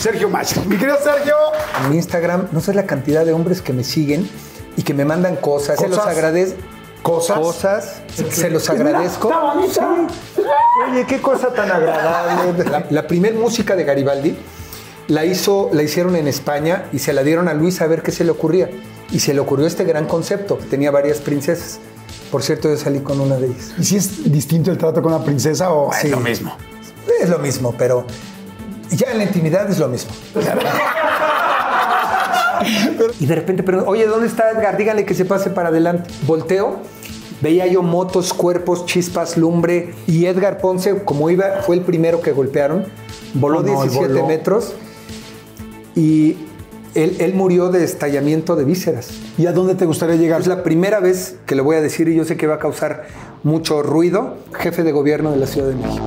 Sergio Macho. Mi querido Sergio. En mi Instagram, no sé la cantidad de hombres que me siguen y que me mandan cosas. Se los ¿Cosas? agradezco. Cosas. Cosas. Se los agradezco. Está bonita. Oye, qué cosa tan agradable. La, la primer música de Garibaldi la hizo, la hicieron en España y se la dieron a Luis a ver qué se le ocurría. Y se le ocurrió este gran concepto. Tenía varias princesas. Por cierto, yo salí con una de ellas. ¿Y si es distinto el trato con una princesa o Sí. es lo mismo? Es lo mismo, pero ya en la intimidad es lo mismo. y de repente pregunto, oye, ¿dónde está Edgar? Díganle que se pase para adelante. Volteo, veía yo motos, cuerpos, chispas, lumbre. Y Edgar Ponce, como iba, fue el primero que golpearon. Voló Oh, no, 17 voló. metros y él, él murió de estallamiento de vísceras. ¿Y a dónde te gustaría llegar? Es la primera vez que le voy a decir y yo sé que va a causar mucho ruido, jefe de gobierno de la Ciudad de México.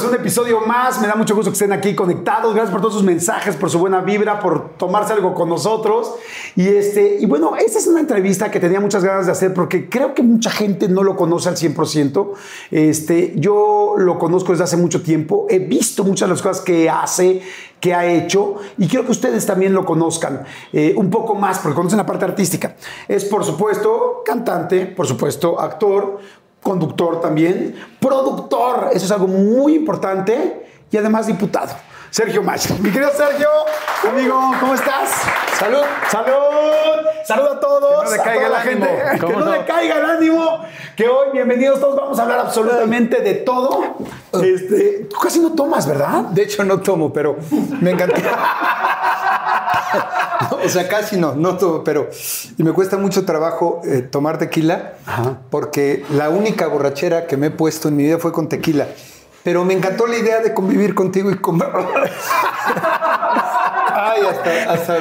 ¿Cómo están? Pues un episodio más. Me da mucho gusto que estén aquí conectados. Gracias por todos sus mensajes, por su buena vibra, por tomarse algo con nosotros. Y este, y bueno, esta es una entrevista que tenía muchas ganas de hacer porque creo que mucha gente no lo conoce al 100%. Este, yo lo conozco desde hace mucho tiempo. He visto muchas de las cosas que hace, que ha hecho y quiero que ustedes también lo conozcan eh, un poco más porque conocen la parte artística. Es por supuesto cantante, por supuesto actor, conductor también, productor, eso es algo muy importante y además diputado. Sergio Macho. Mi querido Sergio, amigo, ¿cómo estás? Salud. ¡Salud! ¡Salud a todos! Que no decaiga el la ánimo. gente. Que ¿Cómo no no? decaiga el ánimo. Que hoy, bienvenidos todos, vamos a hablar absolutamente de todo. Este, tú casi no tomas, ¿verdad? De hecho, no tomo, pero me encanta. No, o sea, casi no, no tomo, pero. Y me cuesta mucho trabajo eh, tomar tequila, porque la única borrachera que me he puesto en mi vida fue con tequila. Pero me encantó la idea de convivir contigo y comer. Ay, hasta. hasta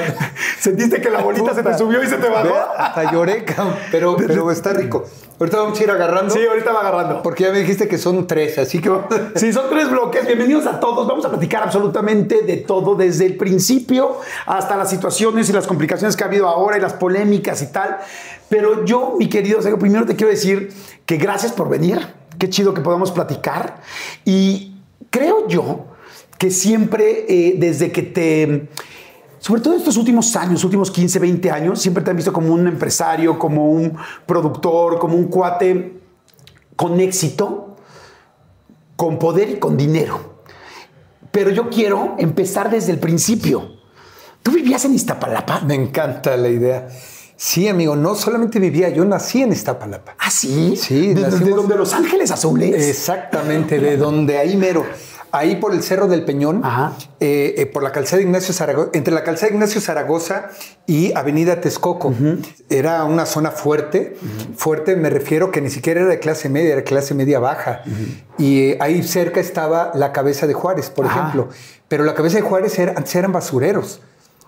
¿Sentiste que la bolita se te subió y se te bajó? Hasta lloré, pero, pero está rico. Ahorita vamos a ir agarrando. Sí, ahorita va agarrando. Porque ya me dijiste que son tres, así que vamos. Sí, son tres bloques. Bienvenidos a todos. Vamos a platicar absolutamente de todo, desde el principio hasta las situaciones y las complicaciones que ha habido ahora y las polémicas y tal. Pero yo, mi querido Sergio, primero te quiero decir que gracias por venir. Qué chido que podamos platicar. Y creo yo que siempre, eh, desde que te sobre todo estos últimos años, últimos 15, 20 años, siempre te han visto como un empresario, como un productor, como un cuate con éxito, con poder y con dinero. Pero yo quiero empezar desde el principio. ¿Tú vivías en Iztapalapa? Me encanta la idea. Sí, amigo, no solamente vivía, yo nací en Iztapalapa. ¿Ah, sí? Sí, ¿De, de donde Los Ángeles Azules? Exactamente, de donde ahí mero. Ahí por el Cerro del Peñón, Ajá. eh, eh, por la calzada Ignacio Zaragoza, entre la calzada Ignacio Zaragoza y Avenida Texcoco. Era una zona fuerte. Fuerte me refiero que ni siquiera era de clase media, era de clase media baja. Y eh, ahí cerca estaba la cabeza de Juárez, por Ajá. ejemplo. Pero la cabeza de Juárez era- antes eran basureros.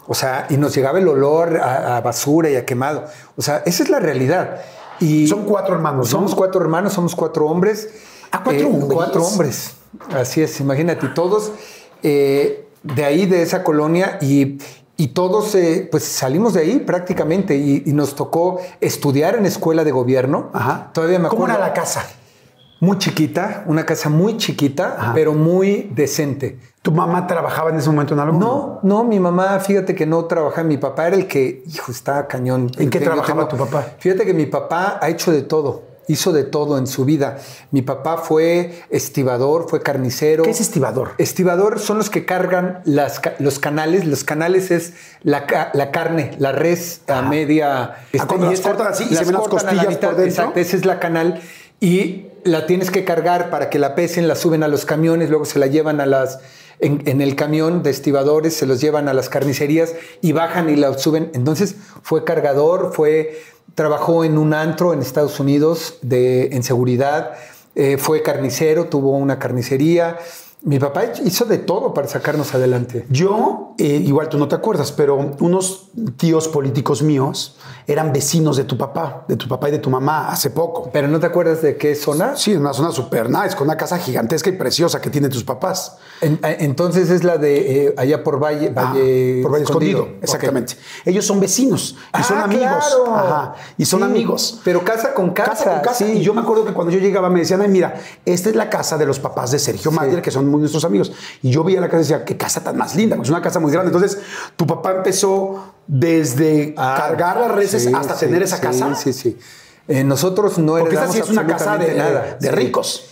O sea, y nos llegaba el olor a, a basura y a quemado. O sea, esa es la realidad. Y Son cuatro hermanos, ¿no? Somos cuatro hermanos, somos cuatro hombres. Eh, Ah, ¿cuatro hombres? Cuatro hombres. Así es, imagínate. Todos eh, de ahí, de esa colonia, y, y todos eh, pues salimos de ahí prácticamente. Y, y nos tocó estudiar en escuela de gobierno. Ajá. Todavía me ¿Cómo acuerdo. era la casa? Muy chiquita, una casa muy chiquita, Ajá. pero muy decente. ¿Tu mamá trabajaba en ese momento en algo? No, no, mi mamá, fíjate que no trabajaba. Mi papá era el que, hijo, está cañón. ¿En qué trabajaba tu papá? Fíjate que mi papá ha hecho de todo, hizo de todo en su vida. Mi papá fue estibador, fue carnicero. ¿Qué es estibador? Estibador son los que cargan las los canales. Los canales es la, la carne, la res a media. Ah, cuando y las cortan así y se ven las a la costillas por dentro. Exacto, esa es la canal. Y la tienes que cargar para que la pesen, la suben a los camiones, luego se la llevan a las. En, el camión de estibadores se los llevan a las carnicerías y bajan y la suben. Entonces fue cargador, fue trabajó en un antro en Estados Unidos de, en seguridad, eh, fue carnicero, tuvo una carnicería, Mi papá hizo de todo para sacarnos adelante. Yo, eh, igual tú no te acuerdas, pero unos tíos políticos míos eran vecinos de tu papá, de tu papá y de tu mamá hace poco. ¿Pero no te acuerdas de qué zona? Sí, una zona super nice, con una casa gigantesca y preciosa que tienen tus papás. En- eh, entonces es la de eh, allá por Valle, Ah, Valle por Valle Escondido, exactamente. Ellos son vecinos y son Ah, amigos. claro. Ajá, y son Sí, amigos. Pero casa con casa. Casa con casa. sí. Y yo me acuerdo que cuando yo llegaba me decían, ay, mira, esta es la casa de los papás de Sergio Mayer, que son muy nuestros amigos. Y yo veía la casa y decía, qué casa tan más linda, es una casa muy grande. Entonces, tu papá empezó desde Ah, cargar las reses sí, hasta sí, tener esa sí, casa. Sí, sí. Eh, nosotros no Porque esta sí es una casa de, nada. de Sí. ricos.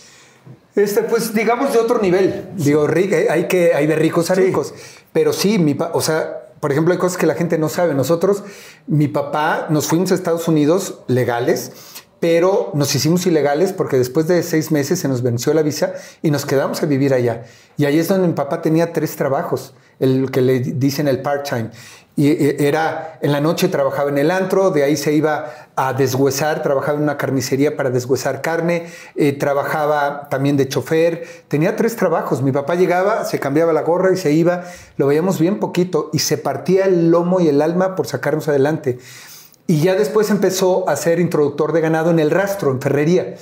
Este, pues digamos de otro nivel. Digo, eh, hay que hay de ricos a Sí. ricos. Pero sí, mi o sea, por ejemplo, hay cosas que la gente no sabe. Nosotros, mi papá, nos fuimos a Estados Unidos legales, pero nos hicimos ilegales porque después de seis meses se nos venció la visa y nos quedamos a vivir allá. Y ahí es donde mi papá tenía tres trabajos, el que le dicen el part-time. Y eh, era, en la noche trabajaba en el antro, de ahí se iba a deshuesar, trabajaba en una carnicería para deshuesar carne, eh, trabajaba también de chofer, tenía tres trabajos. Mi papá llegaba, se cambiaba la gorra y se iba, lo veíamos bien poquito y se partía el lomo y el alma por sacarnos adelante. Y ya después empezó a ser introductor de ganado en el rastro, en ferrería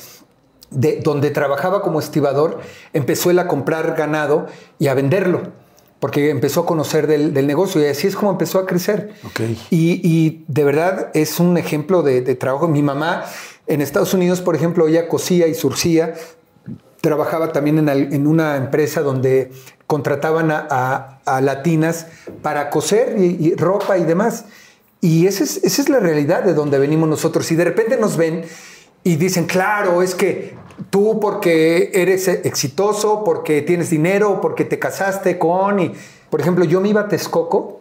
de donde trabajaba como estibador, empezó él a comprar ganado y a venderlo, porque empezó a conocer del, del negocio y así es como empezó a crecer. Ok. Y, y de verdad es un ejemplo de, de trabajo. Mi mamá en Estados Unidos, por ejemplo, ella cosía y surcía, trabajaba también en, una empresa donde contrataban a, a- a latinas para coser y, y ropa y demás. Y esa es, esa es la realidad de donde venimos nosotros. Y de repente nos ven y dicen, claro, es que tú porque eres exitoso, porque tienes dinero, porque te casaste con... Y, por ejemplo, yo me iba a Texcoco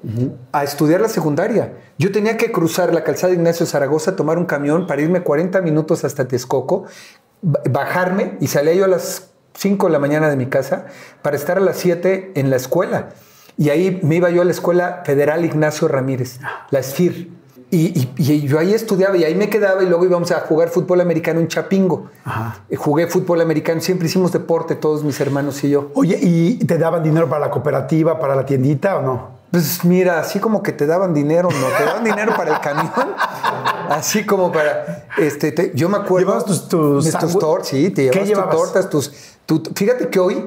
a estudiar la secundaria. Yo tenía que cruzar la calzada de Ignacio Zaragoza, tomar un camión para irme 40 minutos hasta Texcoco, ba- bajarme y salía yo a las 5 de la mañana de mi casa para estar a las 7 en la escuela. Y ahí me iba yo a la Escuela Federal Ignacio Ramírez, la SFIR. Y, y- y yo ahí estudiaba y ahí me quedaba y luego íbamos a jugar fútbol americano en Chapingo. Ajá. Eh, Jugué fútbol americano, siempre hicimos deporte, todos mis hermanos y yo. Oye, ¿y te daban dinero para la cooperativa, para la tiendita o no? Pues mira, así como que te daban dinero, ¿no? Te daban dinero para el camión. Así como para. Este, te- yo me acuerdo. ¿Llevabas tus- tus tus tortas, sí, te ¿Qué llevabas tus llevabas? tortas, tus. tu- fíjate que hoy,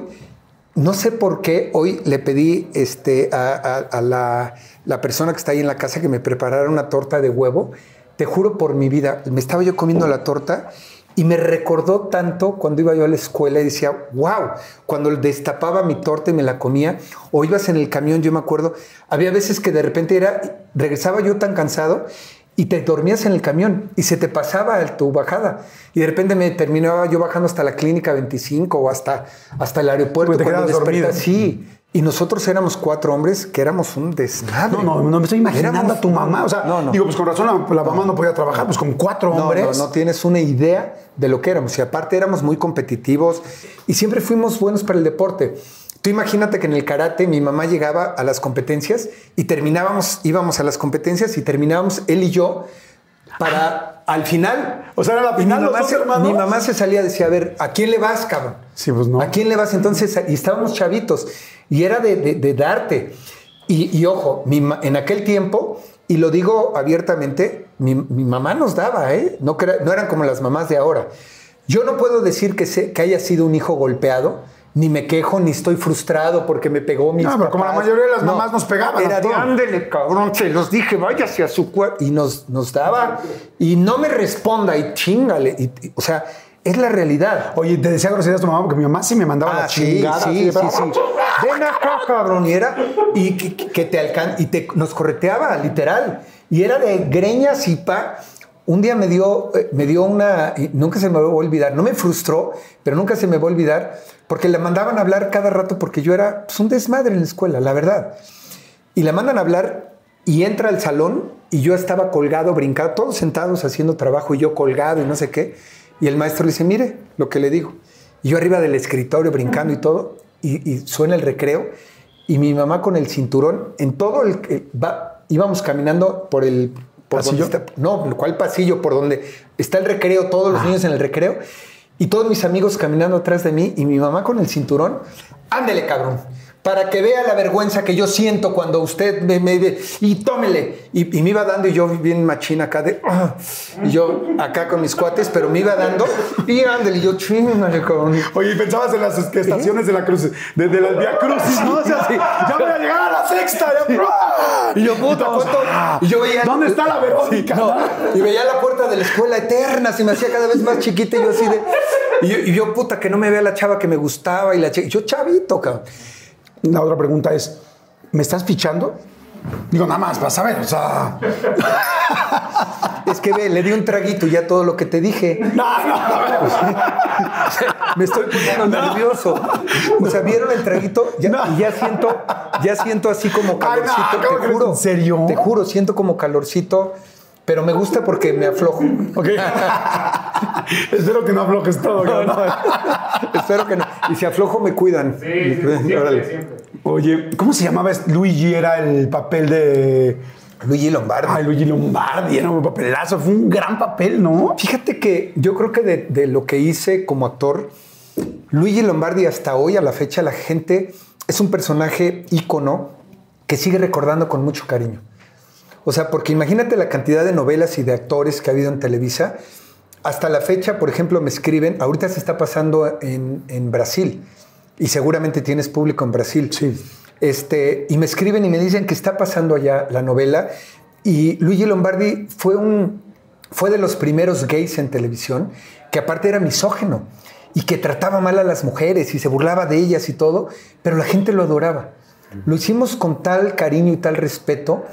no sé por qué, hoy le pedí este, a, la persona que está ahí en la casa que me preparara una torta de huevo. Te juro por mi vida, me estaba yo comiendo la torta y me recordó tanto cuando iba yo a la escuela y decía, wow, cuando destapaba mi torta y me la comía, o ibas en el camión, yo me acuerdo, había veces que de repente era, regresaba yo tan cansado y te dormías en el camión y se te pasaba el- tu bajada. Y de repente me terminaba yo bajando hasta la clínica 25 o hasta, hasta el aeropuerto. Te cuando. Sí. Y nosotros éramos cuatro hombres que éramos un desmadre. No, no, no me estoy imaginando Éramos- a tu mamá. O sea, no, no. digo, pues con razón la, la mamá no podía trabajar, pues con cuatro No, hombres. No, no tienes una idea de lo que éramos. Y aparte éramos muy competitivos y siempre fuimos buenos para el deporte. Tú imagínate que en el karate mi mamá llegaba a las competencias y terminábamos, íbamos a las competencias y terminábamos él y yo para al final. O sea, era la mi final, los mamá, se, mi mamá se salía y decía, a ver, ¿a quién le vas, cabrón? Sí, pues no. ¿A quién le vas? Entonces, y estábamos chavitos y era de, de- de darte. Y, y ojo, mi en aquel tiempo, y lo digo abiertamente, mi, mi mamá nos daba, ¿eh? No, no eran como las mamás de ahora. Yo no puedo decir que, se- que haya sido un hijo golpeado, ni me quejo, ni estoy frustrado porque me pegó mi No, pero como la mayoría de las mamás nos pegaban Era de ándele, cabrón, se los dije, váyase a su cuerpo. Y nos, nos daba, y no me responda, y chingale. y- y- o sea, es la realidad. Oye, te decía groserías tu mamá porque mi mamá sí me mandaba la Ah, sí, chingada. sí, sí, "Ah, sí. Ven acá, cabrón. Y era, y que, que te alcan y te, nos correteaba, literal. Y era de greñas y pa. Un día me dio, eh, me dio una, nunca se me va a olvidar, no me frustró, pero nunca se me va a olvidar, porque la mandaban a hablar cada rato porque yo era pues, un desmadre en la escuela, la verdad. Y la mandan a hablar y entra al salón y yo estaba colgado, brincado, todos sentados haciendo trabajo y yo colgado y no sé qué. Y el maestro le dice, mire lo que le digo. Y yo arriba del escritorio brincando y todo, y, y suena el recreo, y mi mamá con el cinturón, en todo el... va, íbamos caminando por el... Por ¿Pasillo? donde está- no, ¿cuál pasillo? Por donde está el recreo, todos los niños en el recreo. Y todos mis amigos caminando atrás de mí y mi mamá con el cinturón. Ándele, cabrón. Para que vea la vergüenza que yo siento cuando usted me, me ve y tómele. Y, y me iba dando y yo bien machina acá de. ah, y yo acá con mis cuates, pero me iba dando y ándele. Y yo, cabrón. Oye, y pensabas en las estaciones de la cruz, de, de las Via Crucis, ¿no? O sea, ya voy a llegar a la sexta. ya- Y yo, puta, ah, Y yo veía. ¿Dónde está la Verónica? No, y veía la puerta de la escuela eterna, se me hacía cada vez más chiquita y yo así de. Y yo, y yo, puta, que no me vea la chava que me gustaba y la. Yo, chavito, cabrón. La otra pregunta es, ¿me estás fichando? Digo, nada más, vas a ver, o sea... Es que ve, le di un traguito y ya todo lo que te dije. No, no, Me estoy poniendo nervioso. O sea, ¿vieron el traguito? Ya, No. Y ya siento, ya siento así como Ay, no, calorcito. ¿cómo te juro. ¿En serio? Te juro, siento como calorcito. Pero me gusta porque me aflojo. Ok. Espero que no aflojes todo. No, no. Espero que no. Y si aflojo, me cuidan. Sí, sí, siempre, Órale. siempre. Oye, ¿cómo se llamaba? Luigi era el papel de... Luigi Lombardi. Ay, Luigi Lombardi, era un papelazo. Fue un gran papel, ¿no? Fíjate que yo creo que de, de lo que hice como actor, Luigi Lombardi hasta hoy, a la fecha, la gente es un personaje ícono que sigue recordando con mucho cariño. O sea, porque imagínate la cantidad de novelas y de actores que ha habido en Televisa. Hasta la fecha, por ejemplo, me escriben, ahorita se está pasando en, en Brasil y seguramente tienes público en Brasil. Sí. Este, y me escriben y me dicen que está pasando allá la novela. Y Luigi Lombardi fue, un, fue de los primeros gays en televisión, que aparte era misógeno y que trataba mal a las mujeres y se burlaba de ellas y todo, pero la gente lo adoraba. Lo hicimos con tal cariño y tal respeto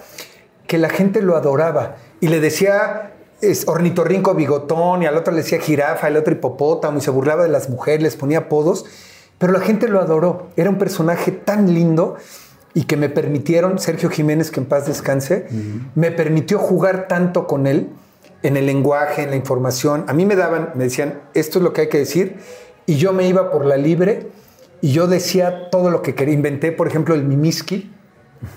que la gente lo adoraba y le decía es ornitorrinco bigotón y al otro le decía jirafa, al otro hipopótamo y se burlaba de las mujeres, les ponía apodos, pero la gente lo adoró. Era un personaje tan lindo y que me permitieron, Sergio Jiménez, que en paz descanse, me permitió jugar tanto con él en el lenguaje, en la información. A mí me daban, me decían, esto es lo que hay que decir y yo me iba por la libre y yo decía todo lo que quería. Inventé, por ejemplo, el mimiski.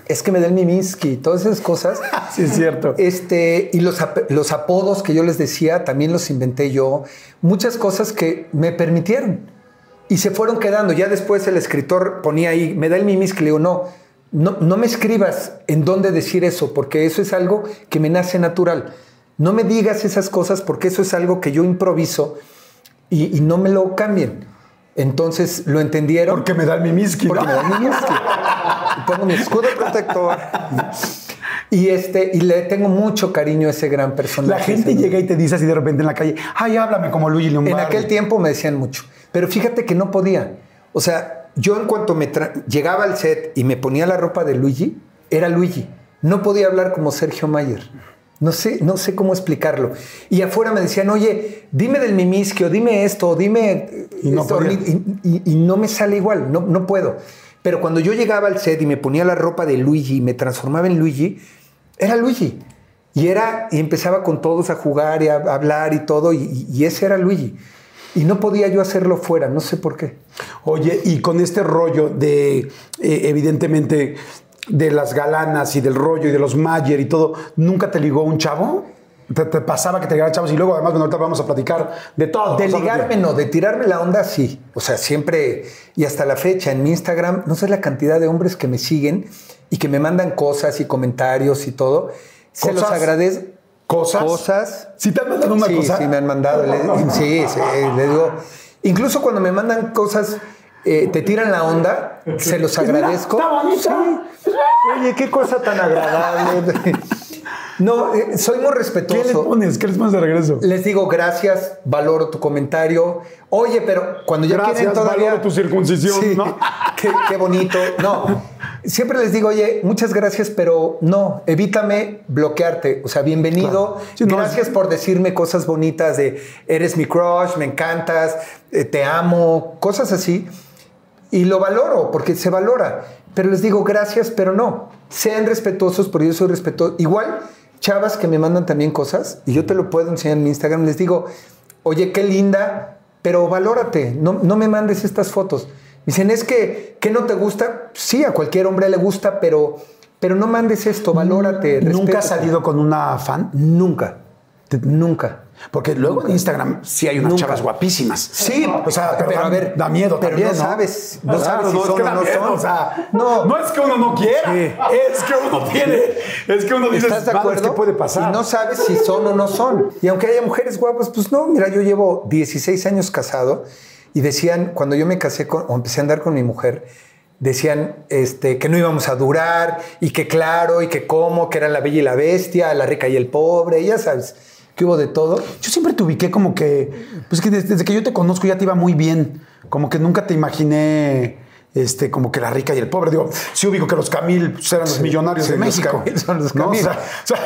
Es que me da el mimiski, todas esas cosas. Sí, es cierto. Este, y los, los apodos que yo les decía también los inventé yo. Muchas cosas que me permitieron. Y se fueron quedando. Ya después el escritor ponía ahí, me da el que le digo, no, no, no me escribas en dónde decir eso, porque eso es algo que me nace natural. No me digas esas cosas porque eso es algo que yo improviso y, y no me lo cambien. Entonces lo entendieron. Porque me da el mimiski, Porque me da el mimiski. Pongo mi escudo protector. Y, este, y le tengo mucho cariño a ese gran personaje. La gente llega y te dice así de repente en la calle, ay, háblame como Luigi Lombardi. en aquel tiempo me decían mucho, pero fíjate que no podía. O sea, yo en cuanto me llegaba al set y me ponía la ropa de Luigi, era Luigi. No podía hablar como Sergio Mayer. No sé, no sé cómo explicarlo. Y afuera me decían, oye, dime del Mimiski, o dime esto, o dime... Y no esto", y, y- y no me sale igual, no, no puedo. Pero cuando yo llegaba al set y me ponía la ropa de Luigi y me transformaba en Luigi, era Luigi. Y, era, y empezaba con todos a jugar y a hablar y todo, y, ese era Luigi. Y no podía yo hacerlo fuera, no sé por qué. Oye, y con este rollo de, eh, evidentemente, de las galanas y del rollo y de los Mayer y todo, ¿nunca te ligó un chavo? ¿Te, te pasaba que te ligaran chavos? Y luego, además, bueno, ahorita vamos a platicar de todo. De ligarme no, de tirarme la onda sí. O sea, siempre y hasta la fecha en mi Instagram, no sé la cantidad de hombres que me siguen y que me mandan cosas y comentarios y todo. Se los agradezco. ¿Cosas? Cosas. ¿Sí te han mandado una sí, cosa? Sí, me han mandado. Sí, sí, le digo. Incluso cuando me mandan cosas, eh, te tiran la onda, se los Mira, agradezco. está bonita. Oye, qué cosa tan agradable. No, eh, soy muy ¿Qué le respetuoso. pones? ¿Qué les pones de regreso? Les digo gracias, valoro tu comentario. Oye, pero cuando ya Gracias, quieren todavía... valoro tu circuncisión, Sí, ¿no? qué, qué bonito. No, siempre les digo, oye, muchas gracias, pero no, evítame bloquearte. O sea, bienvenido. Claro. Sí, no, gracias por decirme cosas bonitas de eres mi crush, me encantas, eh, te amo, cosas así. Y lo valoro, porque se valora. Pero les digo gracias, pero no. Sean respetuosos, porque yo soy respetuoso. Igual, chavas que me mandan también cosas, y yo te lo puedo enseñar en mi Instagram, les digo, oye, qué linda, pero valórate, no, no me mandes estas fotos. Dicen, es que, ¿qué no te gusta? Sí, a cualquier hombre le gusta, pero, pero no mandes esto, valórate. ¿Nunca has salido con una fan? Nunca. Nunca. Porque luego en Instagram sí hay unas Nunca. chavas guapísimas. Sí, o sea, pero, a ver, da miedo pero también, no sabes, no Claro, sabes si es son que o no miedo, son. O sea, No. no, es que uno no quiera, Sí. es que uno tiene, es que uno dice, ¿Estás de "Madres, acuerdo? ¿qué puede pasar? Y no sabes si son o no son. Y aunque haya mujeres guapas, pues no, mira, yo llevo 16 años casado y decían, cuando yo me casé con, o empecé a andar con mi mujer, decían este, que no íbamos a durar y que claro, y que cómo, que era la bella y la bestia, la rica y el pobre, y ya sabes, que hubo de todo. Yo siempre te ubiqué como que, pues que desde, desde que yo te conozco ya te iba muy bien. Como que nunca te imaginé, este, como que la rica y el pobre. Digo, sí ubico que los Camil pues, eran los millonarios sí, de los México. Camil son los ¿no? O sea, o sea,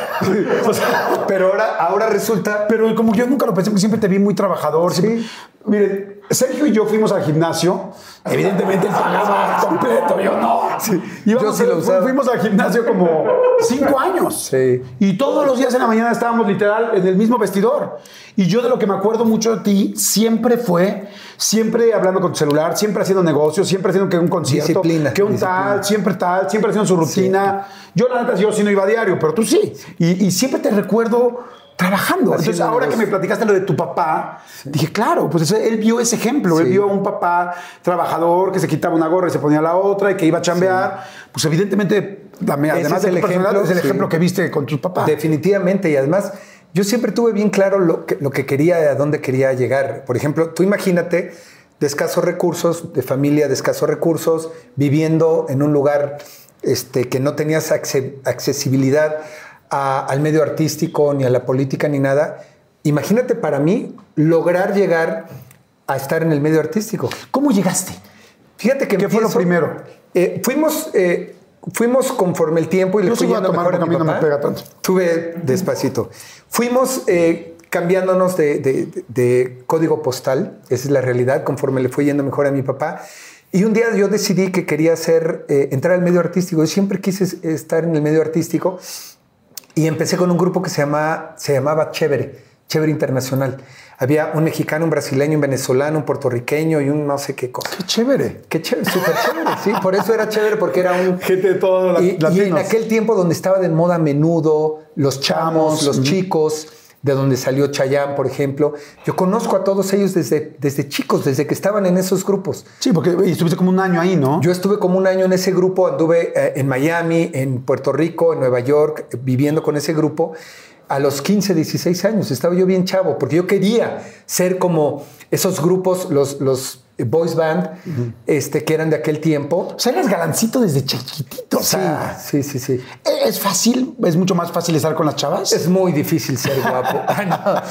o sea, Pero ahora, ahora resulta... pero como yo nunca lo pensé, porque siempre te vi muy trabajador. siempre- Miren, Sergio y yo fuimos al gimnasio. Evidentemente él pagaba completo, yo no. Yo sí lo usaba. Fuimos al gimnasio como cinco años. Sí. Y todos los días en la mañana estábamos literal en el mismo vestidor. Y yo de lo que me acuerdo mucho de ti siempre fue, siempre hablando con tu celular, siempre haciendo negocios, siempre haciendo que un concierto, Disciplina, que un disciplina. tal, siempre tal, siempre haciendo su rutina. Yo la neta, yo sí no iba a diario, pero tú sí. Y, y siempre te recuerdo trabajando. Entonces, ahora que me platicaste lo de tu papá, dije, claro, pues él vio ese ejemplo. Él vio a un papá trabajador que se quitaba una gorra y se ponía la otra y que iba a chambear. Pues evidentemente, además es de el tu personalidad, ejemplo, es el ejemplo que viste con tu papá. Definitivamente, y además yo siempre tuve bien claro lo que, lo que quería y a dónde quería llegar. Por ejemplo, tú imagínate de escasos recursos, de familia de escasos recursos, viviendo en un lugar este, que no tenías acce- accesibilidad a- al medio artístico, ni a la política, ni nada. Imagínate para mí lograr llegar a estar en el medio artístico. ¿Cómo llegaste? Fíjate que ¿Qué fue lo empiezo- primero? Eh, fuimos, eh, fuimos conforme el tiempo y le Yo fui a yendo tomar mejor a porque mi a mí no me pega tanto. Tuve despacito. Fuimos eh, cambiándonos de, de- de código postal, esa es la realidad, conforme le fue yendo mejor a mi papá. Y un día yo decidí que quería hacer, eh, entrar al medio artístico. Yo siempre quise es- estar en el medio artístico y empecé con un grupo que se, llama, se llamaba Chévere, Chévere Internacional. Había un mexicano, un brasileño, un venezolano, un puertorriqueño y un no sé qué cosa. Qué chévere. Qué chévere, súper chévere, sí. Por eso era chévere, porque era un... Gente de todos los Y, y en aquel tiempo donde estaba de moda menudo, los chamos, Chamos, los chicos, de donde salió Chayán, por ejemplo, yo conozco a todos ellos desde, desde chicos, desde que estaban en esos grupos. Sí, porque y estuviste como un año ahí, ¿no? Yo estuve como un año en ese grupo, anduve eh, en Miami, en Puerto Rico, en Nueva York, eh, viviendo con ese grupo. A los 15, 16 años estaba yo bien chavo, porque yo quería ser como esos grupos, los, los boys band, este, que eran de aquel tiempo. o sea, eras galancito desde chiquitito. O Sí, sea, sí, sí, sí. ¿es fácil? ¿Es mucho más fácil estar con las chavas? Es muy difícil ser guapo. Ah.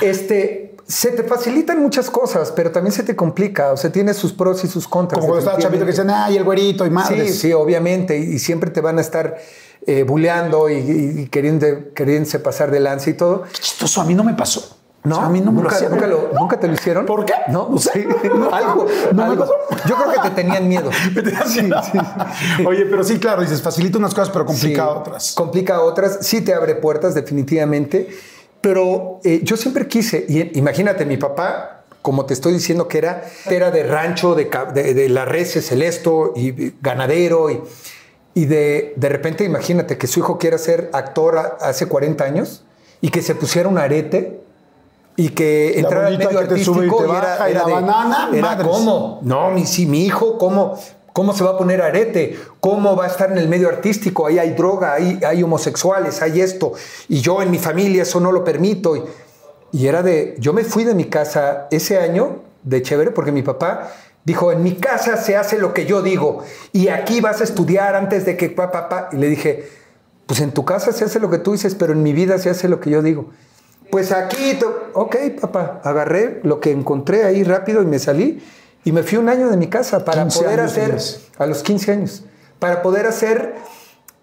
Este, se te facilitan muchas cosas, pero también se te complica. O sea, tiene sus pros y sus contras. como cuando estaba chavito que dicen, ay, el güerito y madres. Sí, sí, obviamente. Y, y siempre te van a estar eh, buleando y, y- y queriendo, queriéndose pasar de lanza y todo. Qué chistoso, a mí no me pasó. No, O sea, a mí no me lo nunca, nunca, lo- nunca te lo hicieron. ¿Por qué? No, No sé. sí. No, algo. algo. Yo creo que te tenían miedo. Oye, pero sí, claro, dices, facilita unas cosas, pero complica Sí, otras. Complica otras, sí te abre puertas definitivamente, pero eh, yo siempre quise, y imagínate, mi papá, como te estoy diciendo que era, era de rancho, de, de, de las reses, el esto, y y ganadero, y, y de, de repente imagínate que su hijo quiera ser actor a- hace 40 años y que se pusiera un arete y que La entrara al medio te y artístico te baja, y la banana, era madres. ¿cómo? No, mi, sí, mi hijo, ¿cómo, ¿cómo se va a poner arete? ¿Cómo va a estar en el medio artístico? Ahí hay droga, ahí hay homosexuales, hay esto. Y yo en mi familia eso no lo permito. Y, y era de, yo me fui de mi casa ese año de chévere porque mi papá dijo, en mi casa se hace lo que yo digo y aquí vas a estudiar antes de que papá, papá. Y le dije, pues en tu casa se hace lo que tú dices, pero en mi vida se hace lo que yo digo. Pues aquí, ok, papá, agarré lo que encontré ahí rápido y me salí y me fui un año de mi casa para 15 poder hacer, a los 15 años, para poder hacer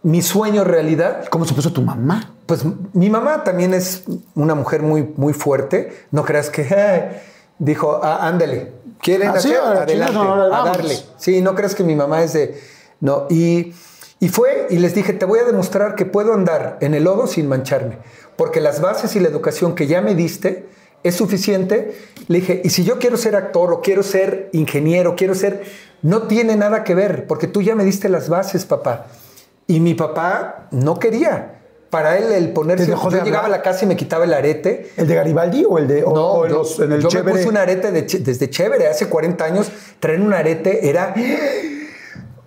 mi sueño realidad. ¿Cómo se puso tu mamá? Pues mi mamá también es una mujer muy, muy fuerte. No creas que dijo, "Ah, ándale, quieren Ah, sí, hacer, ahora, adelante, a vamos". darle. Sí, no creas que mi mamá es de, no. Y, y fue y les dije, te voy a demostrar que puedo andar en el lodo sin mancharme, porque las bases y la educación que ya me diste es suficiente. Le dije, y si yo quiero ser actor o quiero ser ingeniero, quiero ser, no tiene nada que ver, porque tú ya me diste las bases, papá. Y mi papá no quería. para él el ponerse. ¿Te dejó yo de llegaba a la casa y me quitaba el arete. ¿El de Garibaldi o el de o- No, o yo, los- en el yo me puse un arete de desde chévere. Hace 40 años traer un arete era.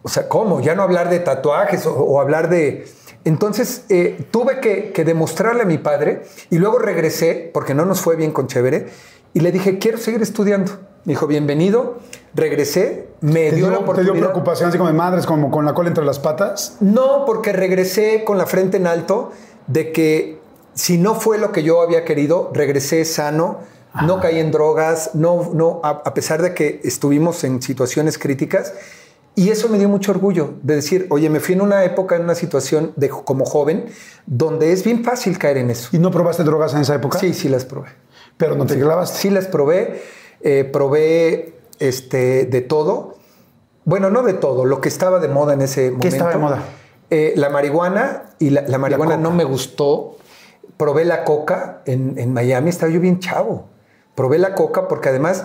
O sea, ¿cómo? Ya no hablar de tatuajes o, o hablar de. Entonces eh, tuve que, que demostrarle a mi padre y luego regresé, porque no nos fue bien con chévere, y le dije, quiero seguir estudiando. Me dijo, bienvenido. Regresé, me ¿Te dio, dio, la te oportunidad. dio preocupación así como de madres, como con la cola entre las patas? No, porque regresé con la frente en alto de que si no fue lo que yo había querido, regresé sano, no caí en drogas, no, no, a, a pesar de que estuvimos en situaciones críticas. Y eso me dio mucho orgullo de decir, oye, me fui en una época, en una situación de, como joven, donde es bien fácil caer en eso. ¿Y no probaste drogas en esa época? Sí, sí las probé. Pero no te clavaste. Sí las probé, eh, probé este, de todo. Bueno, no de todo, lo que estaba de moda en ese momento. estaba de moda? Eh, la marihuana, y la, la marihuana no me gustó. Probé la coca en, en Miami, estaba yo bien chavo. Probé la coca porque además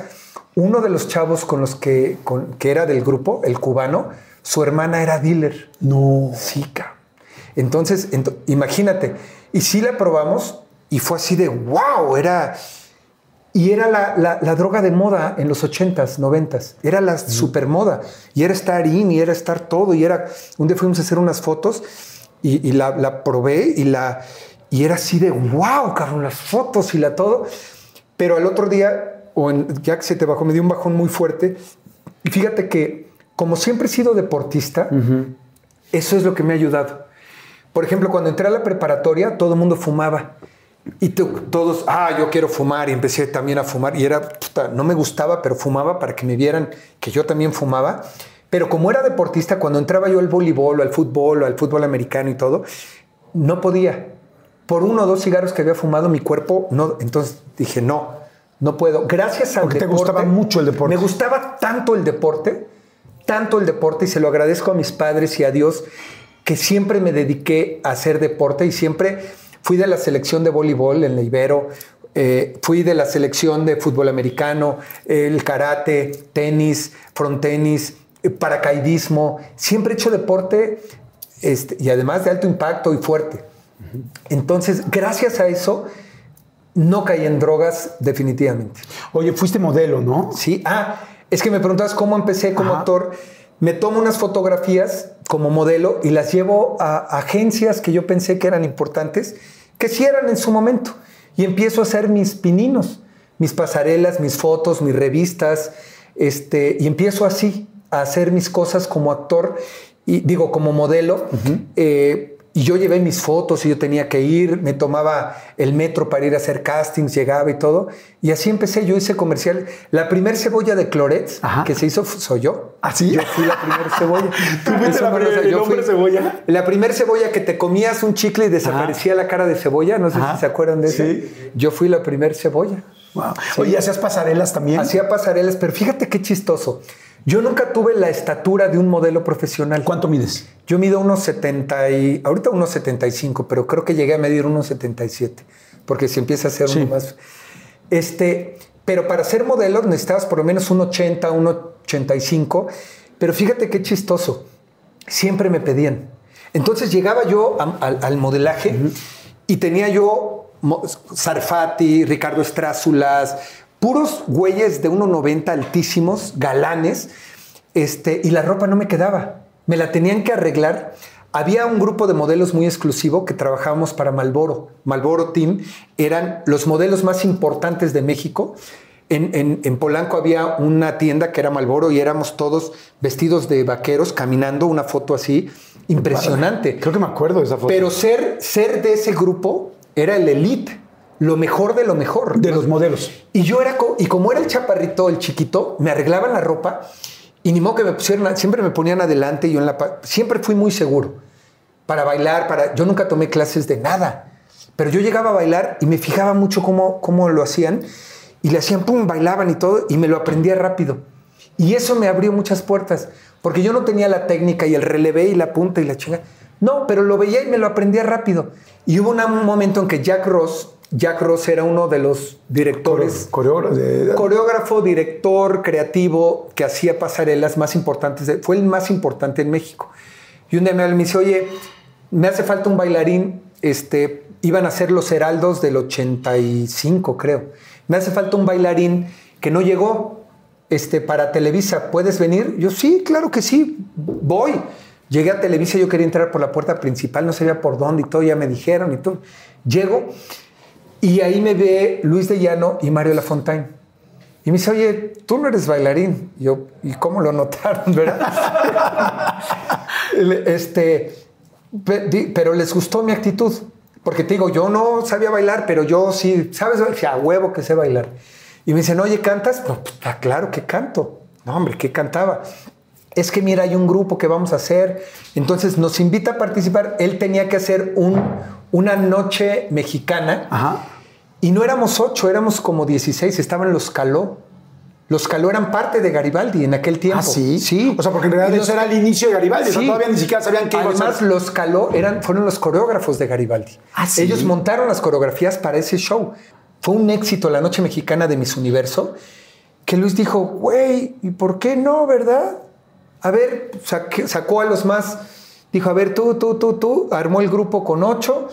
uno de los chavos con los que, con- que era del grupo, el cubano, su hermana era dealer. No. Sí, cabrón. Entonces, ento- imagínate. Y sí la probamos y fue así de wow, era. Y era la, la- la droga de moda en los 80s, 90s. Era la super moda. Y era estar in, y era estar todo. Y era. Un día fuimos a hacer unas fotos y, y la, la probé y la. Y era así de wow, cabrón, las fotos y la todo. Pero al otro día, o en- ya que se te bajó, me dio un bajón muy fuerte. Y fíjate que, como siempre he sido deportista, eso es lo que me ha ayudado. Por ejemplo, cuando entré a la preparatoria, todo el mundo fumaba. Y to- todos, ah, yo quiero fumar. Y empecé también a fumar. Y era, puta, no me gustaba, pero fumaba para que me vieran que yo también fumaba. Pero como era deportista, cuando entraba yo al voleibol o al fútbol o al fútbol americano y todo, no podía. Por uno o dos cigarros que había fumado, mi cuerpo no. Entonces dije, no, no puedo. Gracias al Porque te deporte. gustaba mucho el deporte. Me gustaba tanto el deporte, tanto el deporte, y se lo agradezco a mis padres y a Dios, que siempre me dediqué a hacer deporte y siempre fui de la selección de voleibol en la Ibero, eh, fui de la selección de fútbol americano, el karate, tenis, frontenis, eh, paracaidismo. Siempre he hecho deporte este, y además de alto impacto y fuerte. Entonces, gracias a eso, no caí en drogas definitivamente. Oye, fuiste modelo, ¿no? Sí, ah, es que me preguntabas cómo empecé como Ajá. actor. Me tomo unas fotografías como modelo y las llevo a agencias que yo pensé que eran importantes, que sí eran en su momento. Y empiezo a hacer mis pininos, mis pasarelas, mis fotos, mis revistas, este, y empiezo así a hacer mis cosas como actor y digo como modelo. Eh, y yo llevé mis fotos y yo tenía que ir, me tomaba el metro para ir a hacer castings, llegaba y todo. Y así empecé, yo hice comercial. La primer cebolla de Clorets Ajá. que se hizo soy yo. ¿Ah, sí? Yo fui la primera cebolla. ¿Tú fuiste la no lo primer- sé, el yo hombre fui- cebolla? La primer cebolla que te comías un chicle y desaparecía la cara de cebolla. No sé Ajá. si se acuerdan de eso. Sí. Yo fui la primer cebolla. Wow. Oye, ¿hacías pasarelas también? Hacía pasarelas, pero fíjate qué chistoso. Yo nunca tuve la estatura de un modelo profesional. ¿Cuánto mides? Yo mido unos 70 y ahorita unos 75, pero creo que llegué a medir unos 77, porque si empieza a ser Sí. uno más. Este, pero para ser modelo necesitabas por lo menos un 80, un 85, pero fíjate qué chistoso. Siempre me pedían. Entonces llegaba yo a- al, al modelaje y tenía yo Sarfati, Ricardo Estrázulas, puros güeyes de 1,90 altísimos, galanes, este, y la ropa no me quedaba. Me la tenían que arreglar. Había un grupo de modelos muy exclusivo que trabajábamos para Malboro. Malboro Team eran los modelos más importantes de México. En, en- en Polanco había una tienda que era Malboro y éramos todos vestidos de vaqueros caminando, una foto así impresionante. Creo que me acuerdo de esa foto. Pero ser, ser de ese grupo era el elite, lo mejor de lo mejor. de los modelos. Y yo era, co- y como era el chaparrito, el chiquito, me arreglaban la ropa y ni modo que me pusieran, siempre me ponían adelante y yo en la, siempre fui muy seguro para bailar, para, yo nunca tomé clases de nada, pero yo llegaba a bailar y me fijaba mucho cómo, cómo lo hacían y le hacían, pum, bailaban y todo y me lo aprendía rápido. Y eso me abrió muchas puertas, porque yo no tenía la técnica y el relevé y la punta y la chinga. No, pero lo veía y me lo aprendía rápido. Y hubo un momento en que Jack Ross, Jack Ross era uno de los directores Coreógrafo. director, creativo, que hacía pasarelas más importantes, de- fue el más importante en México. Y un día me dice, oye, me hace falta un bailarín este, iban a ser los heraldos del 85, creo. Me hace falta un bailarín que no llegó este, para Televisa. ¿Puedes venir? Yo sí, claro que sí, voy. Llegué a Televisa, yo quería entrar por la puerta principal, no sabía por dónde y todo, ya me dijeron y todo. Llego y ahí me ve Luis de Llano y Mario Lafontaine. Y me dice, oye, tú no eres bailarín. Y yo, ¿y cómo lo notaron, verdad? este, pero les gustó mi actitud. Porque te digo, yo no sabía bailar, pero yo sí, ¿sabes? A huevo que sé bailar. Y me dicen, oye, ¿cantas? Pues, pues claro que canto. No, hombre, ¿qué cantaba? Es que mira, hay un grupo que vamos a hacer. Entonces nos invita a participar. Él tenía que hacer un, una noche mexicana. Ajá. Y no éramos ocho, éramos como 16. Estaban los Caló. Los Caló eran parte de Garibaldi en aquel tiempo. ¿Ah, sí? Sí. O sea, porque en realidad eso era el inicio de Garibaldi. O sea, Sí. todavía ni siquiera sabían qué iba a Además, ser. los Caló eran, fueron los coreógrafos de Garibaldi. ¿Ah, sí? Ellos montaron las coreografías para ese show. Fue un éxito la noche mexicana de Miss Universo, que Luis dijo, güey, ¿y por qué no, verdad? A ver, saque- sacó a los más, dijo, a ver, tú, tú, tú, tú, armó el grupo con ocho.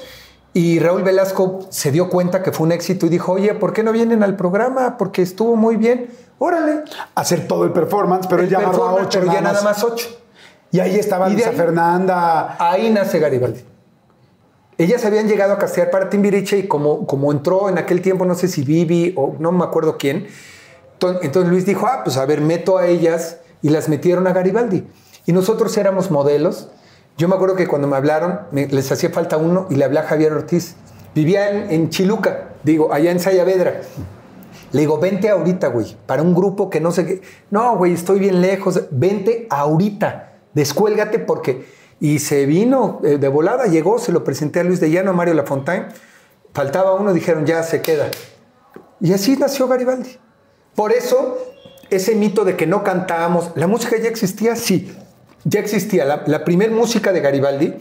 Y Raúl Velasco se dio cuenta que fue un éxito y dijo, oye, ¿por qué no vienen al programa? Porque estuvo muy bien. Órale. Hacer todo el performance, pero El ya a ocho. pero ya nada más ocho. Y ahí estaba Luisa Fernanda. Ahí nace Garibaldi. Ellas habían llegado a castear para Timbiriche y como, como entró en aquel tiempo, no sé si Vivi o no me acuerdo quién, to- entonces Luis dijo, ah, pues a ver, meto a ellas y las metieron a Garibaldi. Y nosotros éramos modelos. Yo me acuerdo que cuando me hablaron, me- les hacía falta uno y le hablé a Javier Ortiz. Vivía en, en Chiluca, digo, allá en Sayavedra. Le digo, vente ahorita, güey, para un grupo que no sé qué. No, güey, estoy bien lejos. Vente ahorita, descuélgate porque... Y se vino eh, de volada, llegó, se lo presenté a Luis de Llano, a Mario Lafontaine. Faltaba uno, dijeron, ya se queda. Y así nació Garibaldi. Por eso, ese mito de que no cantábamos, la música ya existía, sí, ya existía. La, la primer música de Garibaldi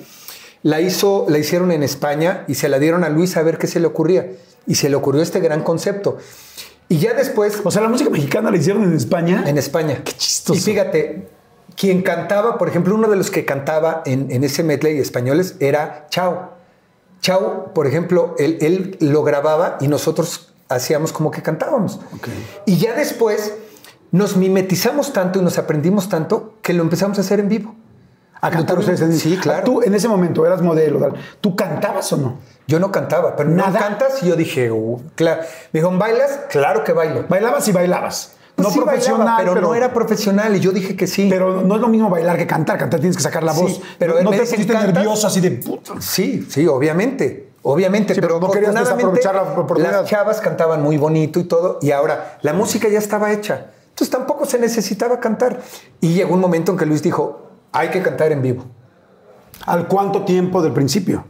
la, hizo, la hicieron en España y se la dieron a Luis a ver qué se le ocurría. Y se le ocurrió este gran concepto. Y ya después, O sea, la música mexicana la hicieron en España. en España. Qué chistoso. Y fíjate, quien cantaba, por ejemplo, uno de los que cantaba en, en ese medley españoles era Chao. Chao, por ejemplo, él, él lo grababa y nosotros hacíamos como que cantábamos. Ok. Y ya después nos mimetizamos tanto y nos aprendimos tanto que lo empezamos a hacer en vivo. a cantar ustedes. en- Sí, claro. Tú en ese momento eras modelo. ¿Tú cantabas o no? Yo no cantaba, pero no ¿Nada? cantas y yo dije, "Uh, claro. Me dijo, ¿bailas? Claro que bailo. Bailabas y bailabas. Pues no sí bailaba, profesional, pero, pero, no era profesional y yo dije que sí. Pero no es lo mismo bailar que cantar. Cantar tienes que sacar la Sí, voz. pero no, no te pusiste nervioso así de puta. Sí, sí, obviamente. Obviamente, Sí, pero pero no querías desaprovechar la oportunidad. Las chavas cantaban muy bonito y todo, y ahora la música ya estaba hecha. Entonces tampoco se necesitaba cantar. Y llegó un momento en que Luis dijo, hay que cantar en vivo. ¿Al cuánto tiempo del principio?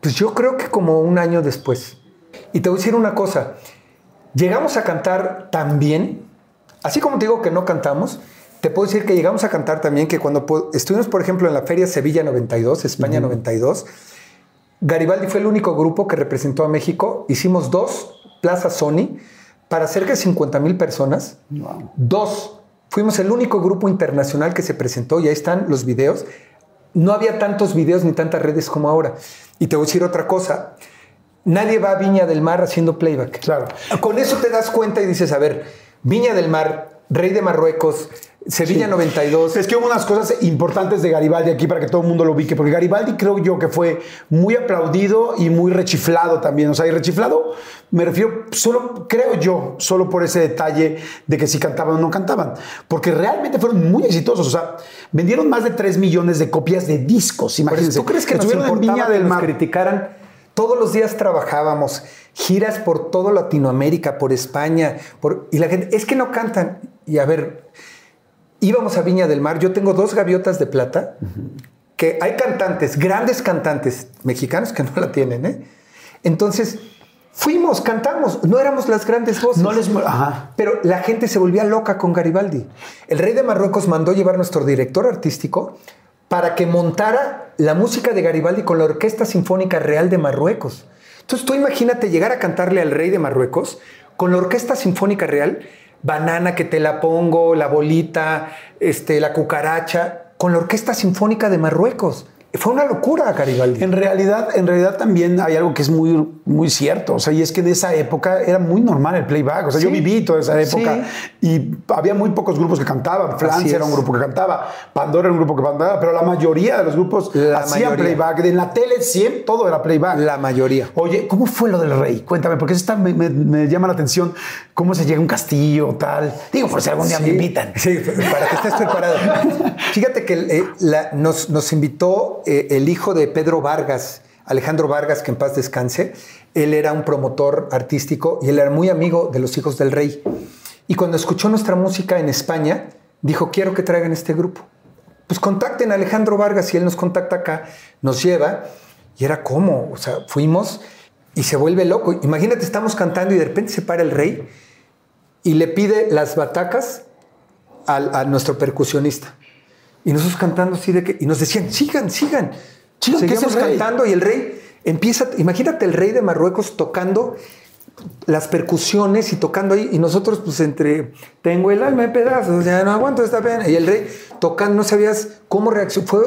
Pues yo creo que como un año después. Y te voy a decir una cosa, llegamos a cantar tan bien, así como te digo que no cantamos, te puedo decir que llegamos a cantar también que cuando estuvimos, por ejemplo, en la Feria Sevilla 92, España 92, Garibaldi fue el único grupo que representó a México. Hicimos dos Plaza Sony para cerca de 50 mil personas. Wow. Dos. Fuimos el único grupo internacional que se presentó y ahí están los videos. No había tantos videos ni tantas redes como ahora. Y te voy a decir otra cosa. Nadie va a Viña del Mar haciendo playback. Claro. Con eso te das cuenta y dices, a ver, Viña del Mar, Rey de Marruecos, Sevilla Sí. 92. Es que hubo unas cosas importantes de Garibaldi aquí para que todo el mundo lo ubique, porque Garibaldi creo yo que fue muy aplaudido y muy rechiflado también. O sea, y rechiflado me refiero solo, creo yo, solo por ese detalle de que si cantaban o no cantaban, porque realmente fueron muy exitosos. O sea, vendieron más de 3 millones de copias de discos. Imagínense. ¿Tú crees que nos estuvieron en Viña que del nos Mar? criticaran? Todos los días trabajábamos, giras por todo Latinoamérica, por España, por, y la gente, es que no cantan. Y a ver, íbamos a Viña del Mar, yo tengo dos gaviotas de plata, que hay cantantes, grandes cantantes mexicanos que no la tienen, ¿eh? Entonces, fuimos, cantamos, no éramos las grandes voces. No les. Ajá. Pero la gente se volvía loca con Garibaldi. El rey de Marruecos mandó llevar a nuestro director artístico para que montara la música de Garibaldi con la Orquesta Sinfónica Real de Marruecos. Entonces tú imagínate llegar a cantarle al rey de Marruecos con la Orquesta Sinfónica Real, Banana que te la pongo, la bolita, este, la cucaracha, con la Orquesta Sinfónica de Marruecos. Fue una locura Garibaldi. En realidad, en realidad también hay algo que es muy, muy cierto. O sea, y es que en esa época era muy normal el playback. O sea, yo viví toda esa época y había muy pocos grupos que cantaban. Francia era un grupo que cantaba, Pandora era un grupo que cantaba, pero la mayoría de los grupos La hacían mayoría. playback. En la tele siempre todo era playback. La mayoría. Oye, ¿cómo fue lo del rey? Cuéntame, porque me- me llama la atención. ¿Cómo se llega a un castillo tal? Digo, por si algún día me Sí. invitan. Sí, para que estés preparado. Fíjate que eh, la- nos, nos invitó eh, el hijo de Pedro Vargas, Alejandro Vargas, que en paz descanse. Él era un promotor artístico y él era muy amigo de los hijos del rey. Y cuando escuchó nuestra música en España, dijo, quiero que traigan este grupo. Pues contacten a Alejandro Vargas y él nos contacta acá, nos lleva. Y era como, o sea, fuimos y se vuelve loco. Imagínate, estamos cantando y de repente se para el rey y le pide las batacas al- a, nuestro percusionista. Y nosotros cantando así de que, y nos decían, sigan, sigan. Sigan, que cantando y el rey empieza, imagínate el rey de Marruecos tocando las percusiones y tocando ahí, y nosotros pues entre, tengo el alma en pedazos, ya no aguanto esta pena, y el rey tocando, no sabías cómo reaccionar. Fue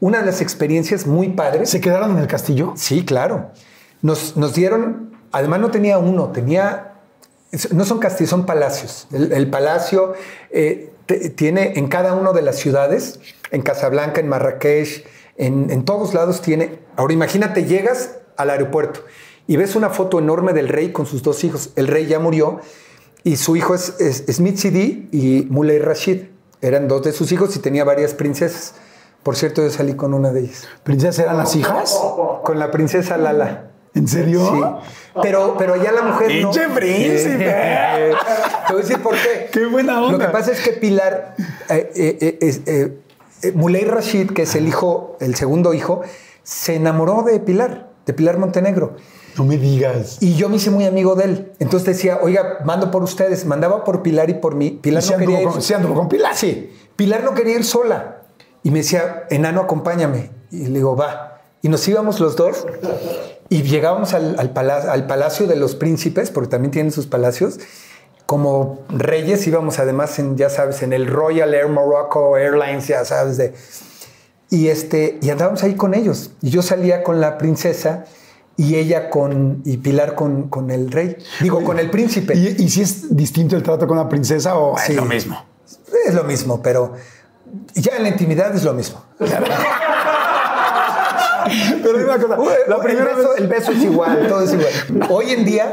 una de las experiencias muy padres. ¿Se quedaron en el castillo? Sí, claro. Nos, nos dieron, además no tenía uno, tenía, no son castillos, son palacios. El, el palacio eh, tiene en cada una de las ciudades, en Casablanca, en Marrakech, en, en todos lados tiene. Ahora imagínate, llegas al aeropuerto y ves una foto enorme del rey con sus dos hijos. El rey ya murió y su hijo es, es Smith Sidi y Muley Rashid. Eran dos de sus hijos y tenía varias princesas. Por cierto, yo salí con una de ellas. ¿Princesas eran las hijas? Con la princesa Lala. ¿En serio? Sí. Pero, pero ya la mujer no. ¡Pinche príncipe! Eh, Te voy a decir por qué. ¡Qué buena onda! Lo que pasa es que Pilar, eh, eh, eh, eh, Muley Rashid, que es el hijo, el segundo hijo, se enamoró de Pilar, de Pilar Montenegro. No me digas. Y yo me hice muy amigo de él. Entonces decía, oiga, mando por ustedes. Mandaba por Pilar y por mí. Pilar ¿Sí no quería ir. con- sí anduvo con Pilar? Sí. Pilar no quería ir sola. Y me decía, enano, acompáñame. Y le digo, va. Y nos íbamos los dos y llegábamos al, al pala- al palacio de los príncipes, porque también tienen sus palacios. Como reyes íbamos además en, ya sabes, en el Royal Air Morocco Airlines, ya sabes, de... Y, este, y andábamos ahí con ellos. Y yo salía con la princesa y ella con... y Pilar con, con el rey. Digo, con el príncipe. ¿Y, y si es distinto el trato con la princesa o Sí. es lo mismo? Es lo mismo, pero ya en la intimidad es lo mismo. Pero una cosa. La primera el, beso, vez... el beso es igual, todo es igual. Hoy en día,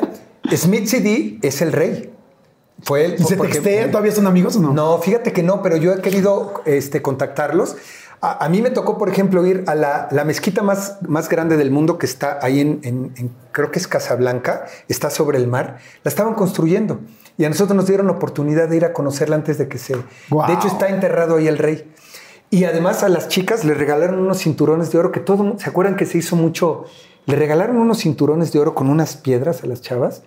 Smith CD es el rey. Fue él. ¿Y se porque- textean? ¿Todavía son amigos o no? No, fíjate que no, pero yo he querido este, contactarlos. A, a mí me tocó, por ejemplo, ir a la, la mezquita más, más grande del mundo que está ahí en, en- en- creo que es Casablanca, está sobre el mar. La estaban construyendo y a nosotros nos dieron oportunidad de ir a conocerla antes de que se... Guau. De hecho, está enterrado ahí el rey. Y además a las chicas le regalaron unos cinturones de oro que todo... ¿Se acuerdan que se hizo mucho? Le regalaron unos cinturones de oro con unas piedras a las chavas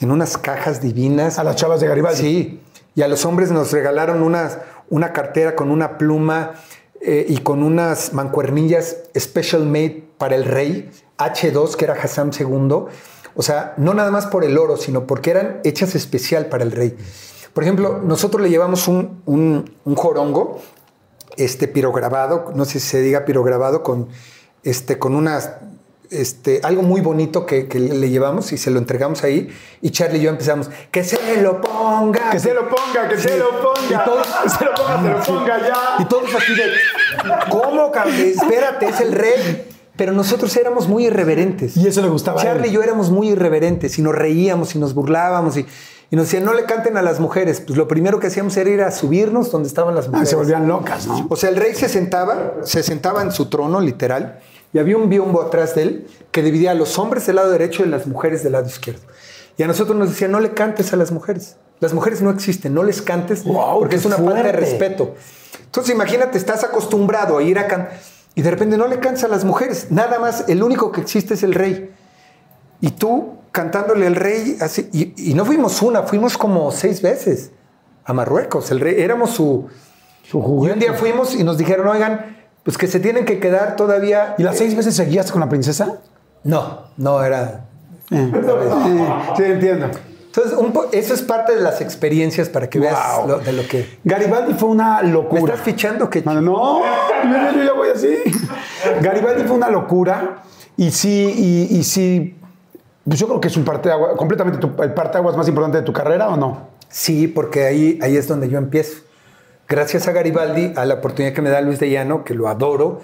en unas cajas divinas. A las chavas de Garibaldi. Sí, y a los hombres nos regalaron unas, una cartera con una pluma eh, y con unas mancuernillas special made para el rey, H2, que era Hassan II. O sea, no nada más por el oro, sino porque eran hechas especial para el rey. Por ejemplo, nosotros le llevamos un, un, un jorongo, este pirograbado, no sé si se diga pirograbado, con, este, con unas este, algo muy bonito que, que le llevamos y se lo entregamos ahí. Y Charlie y yo empezamos, que se lo ponga. Que se lo ponga, que se lo ponga. Y todos- se lo ponga, se lo ponga ya. Y todos así de, ¿cómo, cabrón? Espérate, es el rey. Pero nosotros éramos muy irreverentes. Y eso le gustaba. Charlie y yo éramos muy irreverentes y nos reíamos y nos burlábamos y, y nos decían, no le canten a las mujeres. Pues lo primero que hacíamos era ir a subirnos donde estaban las Ah, mujeres. se volvían locas, ¿no? O sea, el rey se sentaba, se sentaba en su trono, literal, y había un biombo atrás de él que dividía a los hombres del lado derecho y las mujeres del lado izquierdo. Y a nosotros nos decía, no le cantes a las mujeres. Las mujeres no existen, no les cantes Guau, porque es una falta de fuerte. respeto. Entonces imagínate, estás acostumbrado a ir a cantar y de repente no le cantas a las mujeres. Nada más, el único que existe es el rey. Y tú cantándole al rey así. Y, y no fuimos una, fuimos como seis veces a Marruecos. El rey, éramos su, Su y juguete. un día fuimos y nos dijeron, oigan, pues que se tienen que quedar todavía. ¿Y las seis veces seguías con la princesa? No, no era. Eh, eh, sí, entiendo. Entonces, un po- eso es parte de las experiencias para que veas lo- de lo que... Garibaldi fue una ¿Me locura. estás fichando? que no, yo, yo ya voy así. Garibaldi fue una locura y sí, y, y sí, pues yo creo que es un parte completamente tu, el parteaguas más importante de tu carrera o no. Sí, porque ahí, ahí es donde yo empiezo. Gracias a Garibaldi, a la oportunidad que me da Luis de Llano, que lo adoro,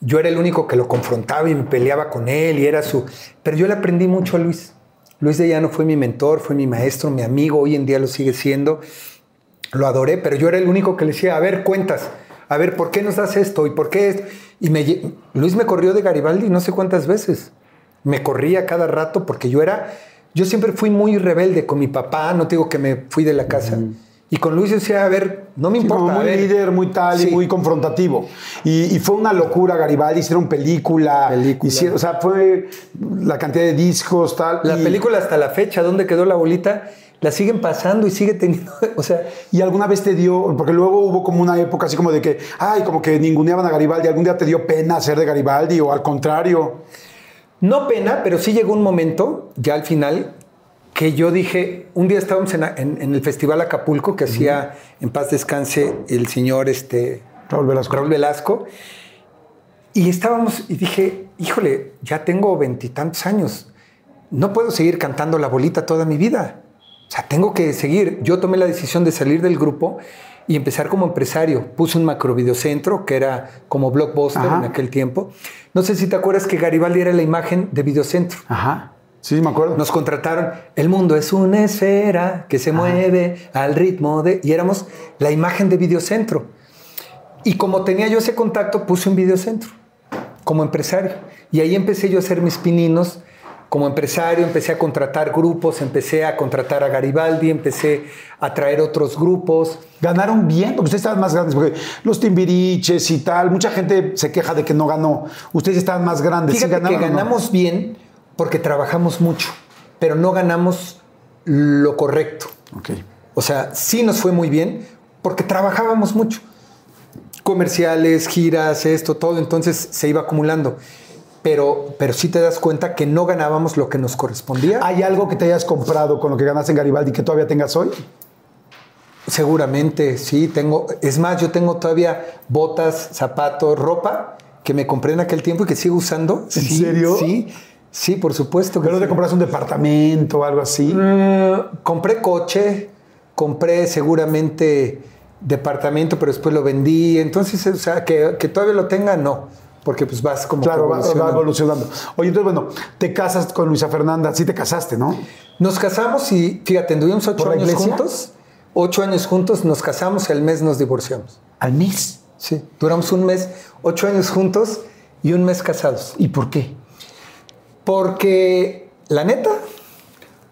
yo era el único que lo confrontaba y me peleaba con él y era su... Pero yo le aprendí mucho a Luis. Luis de Llano fue mi mentor, fue mi maestro, mi amigo, hoy en día lo sigue siendo. Lo adoré, pero yo era el único que le decía, a ver, cuentas, a ver, ¿por qué nos das esto? ¿Y por qué esto? Y me, Luis me corrió de Garibaldi no sé cuántas veces. Me corría cada rato porque yo era, yo siempre fui muy rebelde con mi papá, no te digo que me fui de la casa. Y con Luis decía, a ver, no me Sí, importa. como muy líder, muy tal Sí. y muy confrontativo. Y, y fue una locura Garibaldi, hicieron película, Película. hicieron- o sea, fue la cantidad de discos, tal. La y, película hasta la fecha, ¿dónde quedó la bolita? La siguen pasando y sigue teniendo, o sea, Y alguna vez te dio, porque luego hubo como una época así como de que, ay, como que ninguneaban a Garibaldi, algún día te dio pena ser de Garibaldi o al contrario. No pena, pero sí llegó un momento, ya al final, que yo dije, un día estábamos en, en- en el Festival Acapulco que hacía en paz descanse el señor este, Raúl Velasco. Raúl Velasco, y estábamos, y dije, híjole, ya tengo veintitantos años, no puedo seguir cantando la bolita toda mi vida. O sea, tengo que seguir. Yo tomé la decisión de salir del grupo y empezar como empresario. Puse un macro videocentro que era como blockbuster Ajá. en aquel tiempo. No sé si te acuerdas que Garibaldi era la imagen de videocentro. Ajá. Sí, me acuerdo. Nos contrataron. El mundo es una esfera que se mueve al ritmo de. Y éramos la imagen de videocentro. Y como tenía yo ese contacto, puse un videocentro como empresario. Y ahí empecé yo a hacer mis pininos como empresario, empecé a contratar grupos, empecé a contratar a Garibaldi, empecé a traer otros grupos. Ganaron bien, porque ustedes estaban más grandes, porque los timbiriches y tal, mucha gente se queja de que no ganó. Ustedes estaban más grandes. ¿Sí Fíjate que ganaron no? ganamos bien porque trabajamos mucho, pero no ganamos lo correcto. Ok. O sea, sí nos fue muy bien porque trabajábamos mucho. Comerciales, giras, esto, todo, entonces se iba acumulando. Pero, pero sí te das cuenta que no ganábamos lo que nos correspondía. ¿Hay algo que te hayas comprado con lo que ganaste en Garibaldi que todavía tengas hoy? Seguramente, sí, tengo. Es más, yo tengo todavía botas, zapatos, ropa que me compré en aquel tiempo y que sigo usando. ¿En Sí, serio? Sí, sí, por supuesto. que Pero sí. te compraste un departamento o algo así. Mm, compré coche, compré seguramente departamento, pero después lo vendí. Entonces, o sea, que, que todavía lo tenga, no. Porque pues vas como Claro, va, va evolucionando. evolucionando. Oye, entonces, bueno, te casas con Luisa Fernanda. Sí te casaste, ¿no? Nos casamos y, fíjate, tuvimos ocho ¿Por la años juntos. Ocho años juntos, nos casamos, el mes nos divorciamos. Al mes. Sí, duramos un mes, ocho años juntos y un mes casados. ¿Y por qué? Porque, la neta,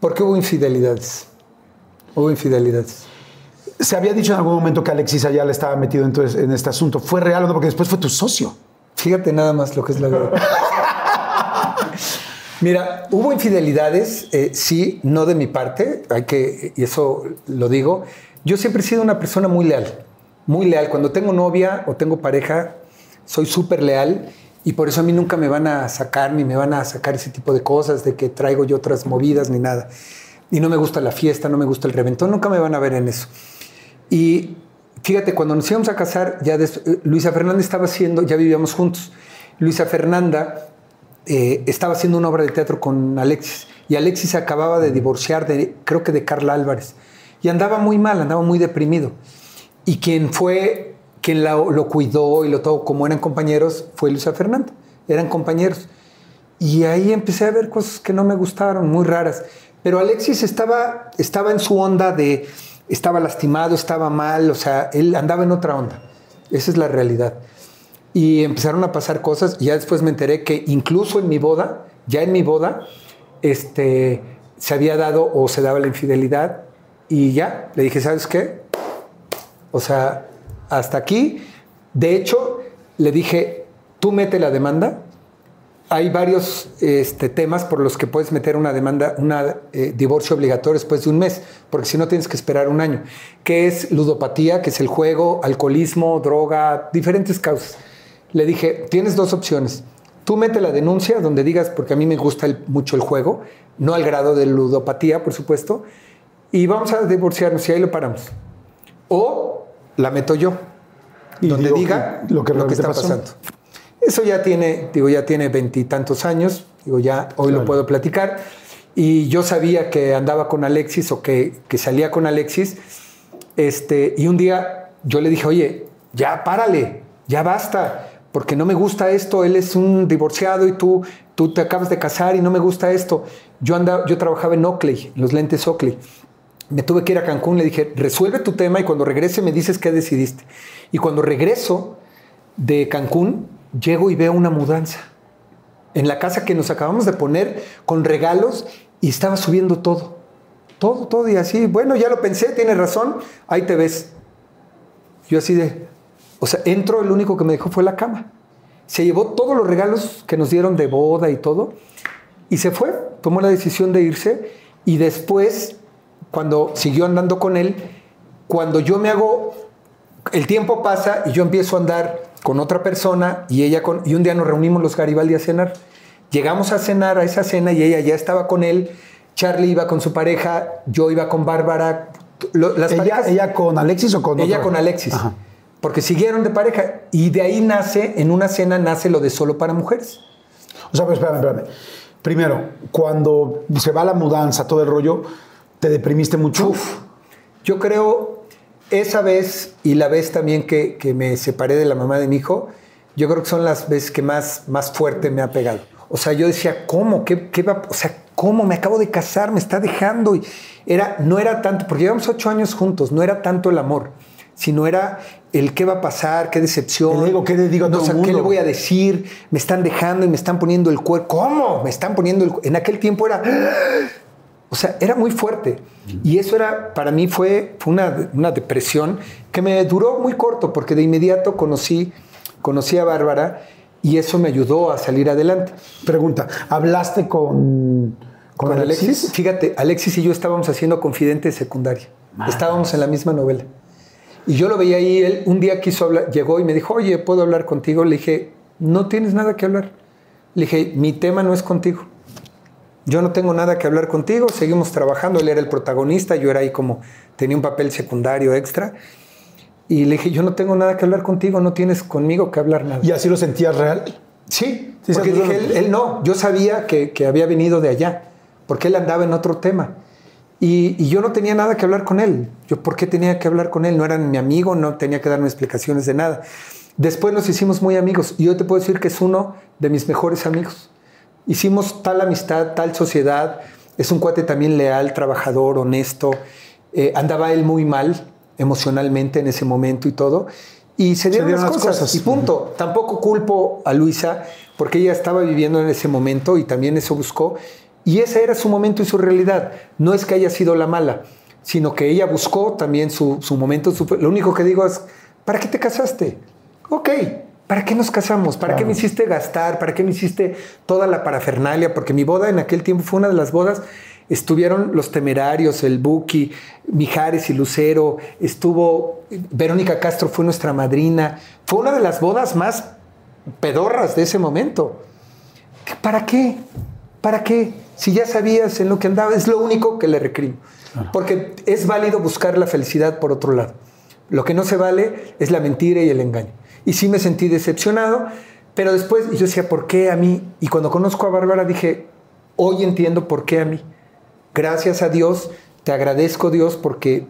porque hubo infidelidades. Hubo infidelidades. Se había dicho en algún momento que Alexis Ayala estaba metido entonces en este asunto. ¿Fue real o no? Porque después fue tu socio. Fíjate nada más lo que es la verdad. Mira, hubo infidelidades, eh, sí, no de mi parte, hay que, y eso lo digo. Yo siempre he sido una persona muy leal, muy leal. Cuando tengo novia o tengo pareja, soy súper leal y por eso a mí nunca me van a sacar ni me van a sacar ese tipo de cosas de que traigo yo otras movidas ni nada. Y no me gusta la fiesta, no me gusta el reventón, nunca me van a ver en eso. Y fíjate, cuando nos íbamos a casar, ya eh, Luisa Fernanda estaba haciendo, ya vivíamos juntos. Luisa Fernanda eh, estaba haciendo una obra de teatro con Alexis y Alexis acababa de divorciar de, creo que de Carla Álvarez. Y andaba muy mal, andaba muy deprimido. Y quien fue, quien la- lo cuidó y lo todo, como eran compañeros, fue Luisa Fernanda. Eran compañeros. Y ahí empecé a ver cosas que no me gustaron, muy raras. Pero Alexis estaba, estaba en su onda de, estaba lastimado, estaba mal, o sea, él andaba en otra onda. Esa es la realidad. Y empezaron a pasar cosas. Y ya después me enteré que incluso en mi boda, ya en mi boda, este, se había dado o se daba la infidelidad. Y ya, le dije, ¿sabes qué? O sea, hasta aquí. De hecho, le dije, tú mete la demanda. Hay varios este, temas por los que puedes meter una demanda, un divorcio obligatorio después de un mes, porque si no tienes que esperar un año, que es ludopatía, que es el juego, alcoholismo, droga, diferentes causas. Le dije, tienes dos opciones. tú mete la denuncia donde digas, porque a mí me gusta el- mucho el juego, no al grado de ludopatía, por supuesto, y vamos a divorciarnos y ahí lo paramos. O la meto yo, Y donde diga que- lo que lo que está pasó. pasando. Eso ya tiene, digo, ya tiene veintitantos años, digo, ya hoy lo puedo platicar. Y yo sabía que andaba con Alexis o que, que salía con Alexis. Este, y un día yo le dije, oye, ya párale, ya basta, porque no me gusta esto. Él es un divorciado y tú, tú te acabas de casar y no me gusta esto. Yo, andaba, yo trabajaba en Oakley, en los lentes Oakley. Me tuve que ir a Cancún, le dije, resuelve tu tema y cuando regrese me dices qué decidiste. Y cuando regreso de Cancún, llego y veo una mudanza en la casa que nos acabamos de poner con regalos y estaba subiendo todo. Todo, todo y así. Bueno, ya lo pensé, tienes razón, ahí te ves. Yo así de, o sea, entro, el único que me dejó fue la cama. Se llevó todos los regalos que nos dieron de boda y todo y se fue, tomó la decisión de irse y después, cuando siguió andando con él, cuando yo me hago, el tiempo pasa y yo empiezo a andar con otra persona y ella con, y un día nos reunimos los Garibaldi a cenar. Llegamos a cenar a esa cena y ella ya estaba con él, Charlie iba con su pareja, yo iba con Bárbara. las ¿Ella, parejas- ¿Ella con Alexis o con ella otro? con Alexis. Ajá. Porque siguieron de pareja y de ahí nace, en una cena nace lo de solo para mujeres. O sea, pero espérame, espérame. Primero, cuando se va la mudanza, todo el rollo, ¿te deprimiste mucho? Uf, yo creo esa vez y la vez también que, que me separé de la mamá de mi hijo, yo creo que son las veces que más, más fuerte me ha pegado. O sea, yo decía, ¿cómo? ¿Qué, qué va? O sea, ¿cómo? Me acabo de casar, me está dejando. Y era, no era tanto, porque llevamos ocho años juntos, no era tanto el amor, sino era el qué va a pasar, qué decepción. El ego, ¿qué le digo a No, todo o sea, el ¿qué le voy a decir? Me están dejando y me están poniendo el cuerpo. ¿Cómo? Me están poniendo el En aquel tiempo era... O sea, era muy fuerte. Y eso era, para mí fue, fue una, una depresión que me duró muy corto, porque de inmediato conocí, conocí a Bárbara y eso me ayudó a salir adelante. Pregunta, ¿hablaste con, con, Con Alexis? Alexis, fíjate, Alexis y yo estábamos haciendo Confidente de secundaria. Estábamos en la misma novela. Y yo lo veía ahí, él un día quiso hablar, llegó y me dijo, oye, ¿puedo hablar contigo? Le dije, no tienes nada que hablar. Le dije, mi tema no es contigo. Yo no tengo nada que hablar contigo, seguimos trabajando, él era el protagonista, yo era ahí como, tenía un papel secundario extra. Y le dije, yo no tengo nada que hablar contigo, no tienes conmigo que hablar nada. ¿Y así lo sentías real? Sí, Sí, porque dije, él, él no, yo sabía que, que había venido de allá, porque él andaba en otro tema. Y, y yo no tenía nada que hablar con él. Yo, ¿por qué tenía que hablar con él? No era mi amigo, no tenía que darme explicaciones de nada. Después nos hicimos muy amigos y yo te puedo decir que es uno de mis mejores amigos. Hicimos tal amistad, tal sociedad. Es un cuate también leal, trabajador, honesto. Eh, andaba él muy mal emocionalmente en ese momento y todo. Y se dieron, dieron las las cosas. cosas. Y punto. Tampoco culpo a Luisa porque ella estaba viviendo en ese momento y también eso buscó. Y ese era su momento y su realidad. No es que haya sido la mala, sino que ella buscó también su, su momento. su- lo único que digo es, ¿para qué te casaste? Ok, ¿para qué nos casamos? ¿Para qué me hiciste gastar? ¿Para qué me hiciste toda la parafernalia? Porque mi boda en aquel tiempo fue una de las bodas. Estuvieron los temerarios, el Buki, Mijares y Lucero, estuvo Verónica Castro, fue nuestra madrina. Fue una de las bodas más pedorras de ese momento. ¿Para qué? ¿Para qué? Si ya sabías en lo que andaba, es lo único que le recrimo. Porque es válido buscar la felicidad por otro lado. Lo que no se vale es la mentira y el engaño. Y sí me sentí decepcionado, pero después yo decía, ¿por qué a mí? Y cuando conozco a Bárbara dije, hoy entiendo por qué a mí. Gracias a Dios, te agradezco Dios porque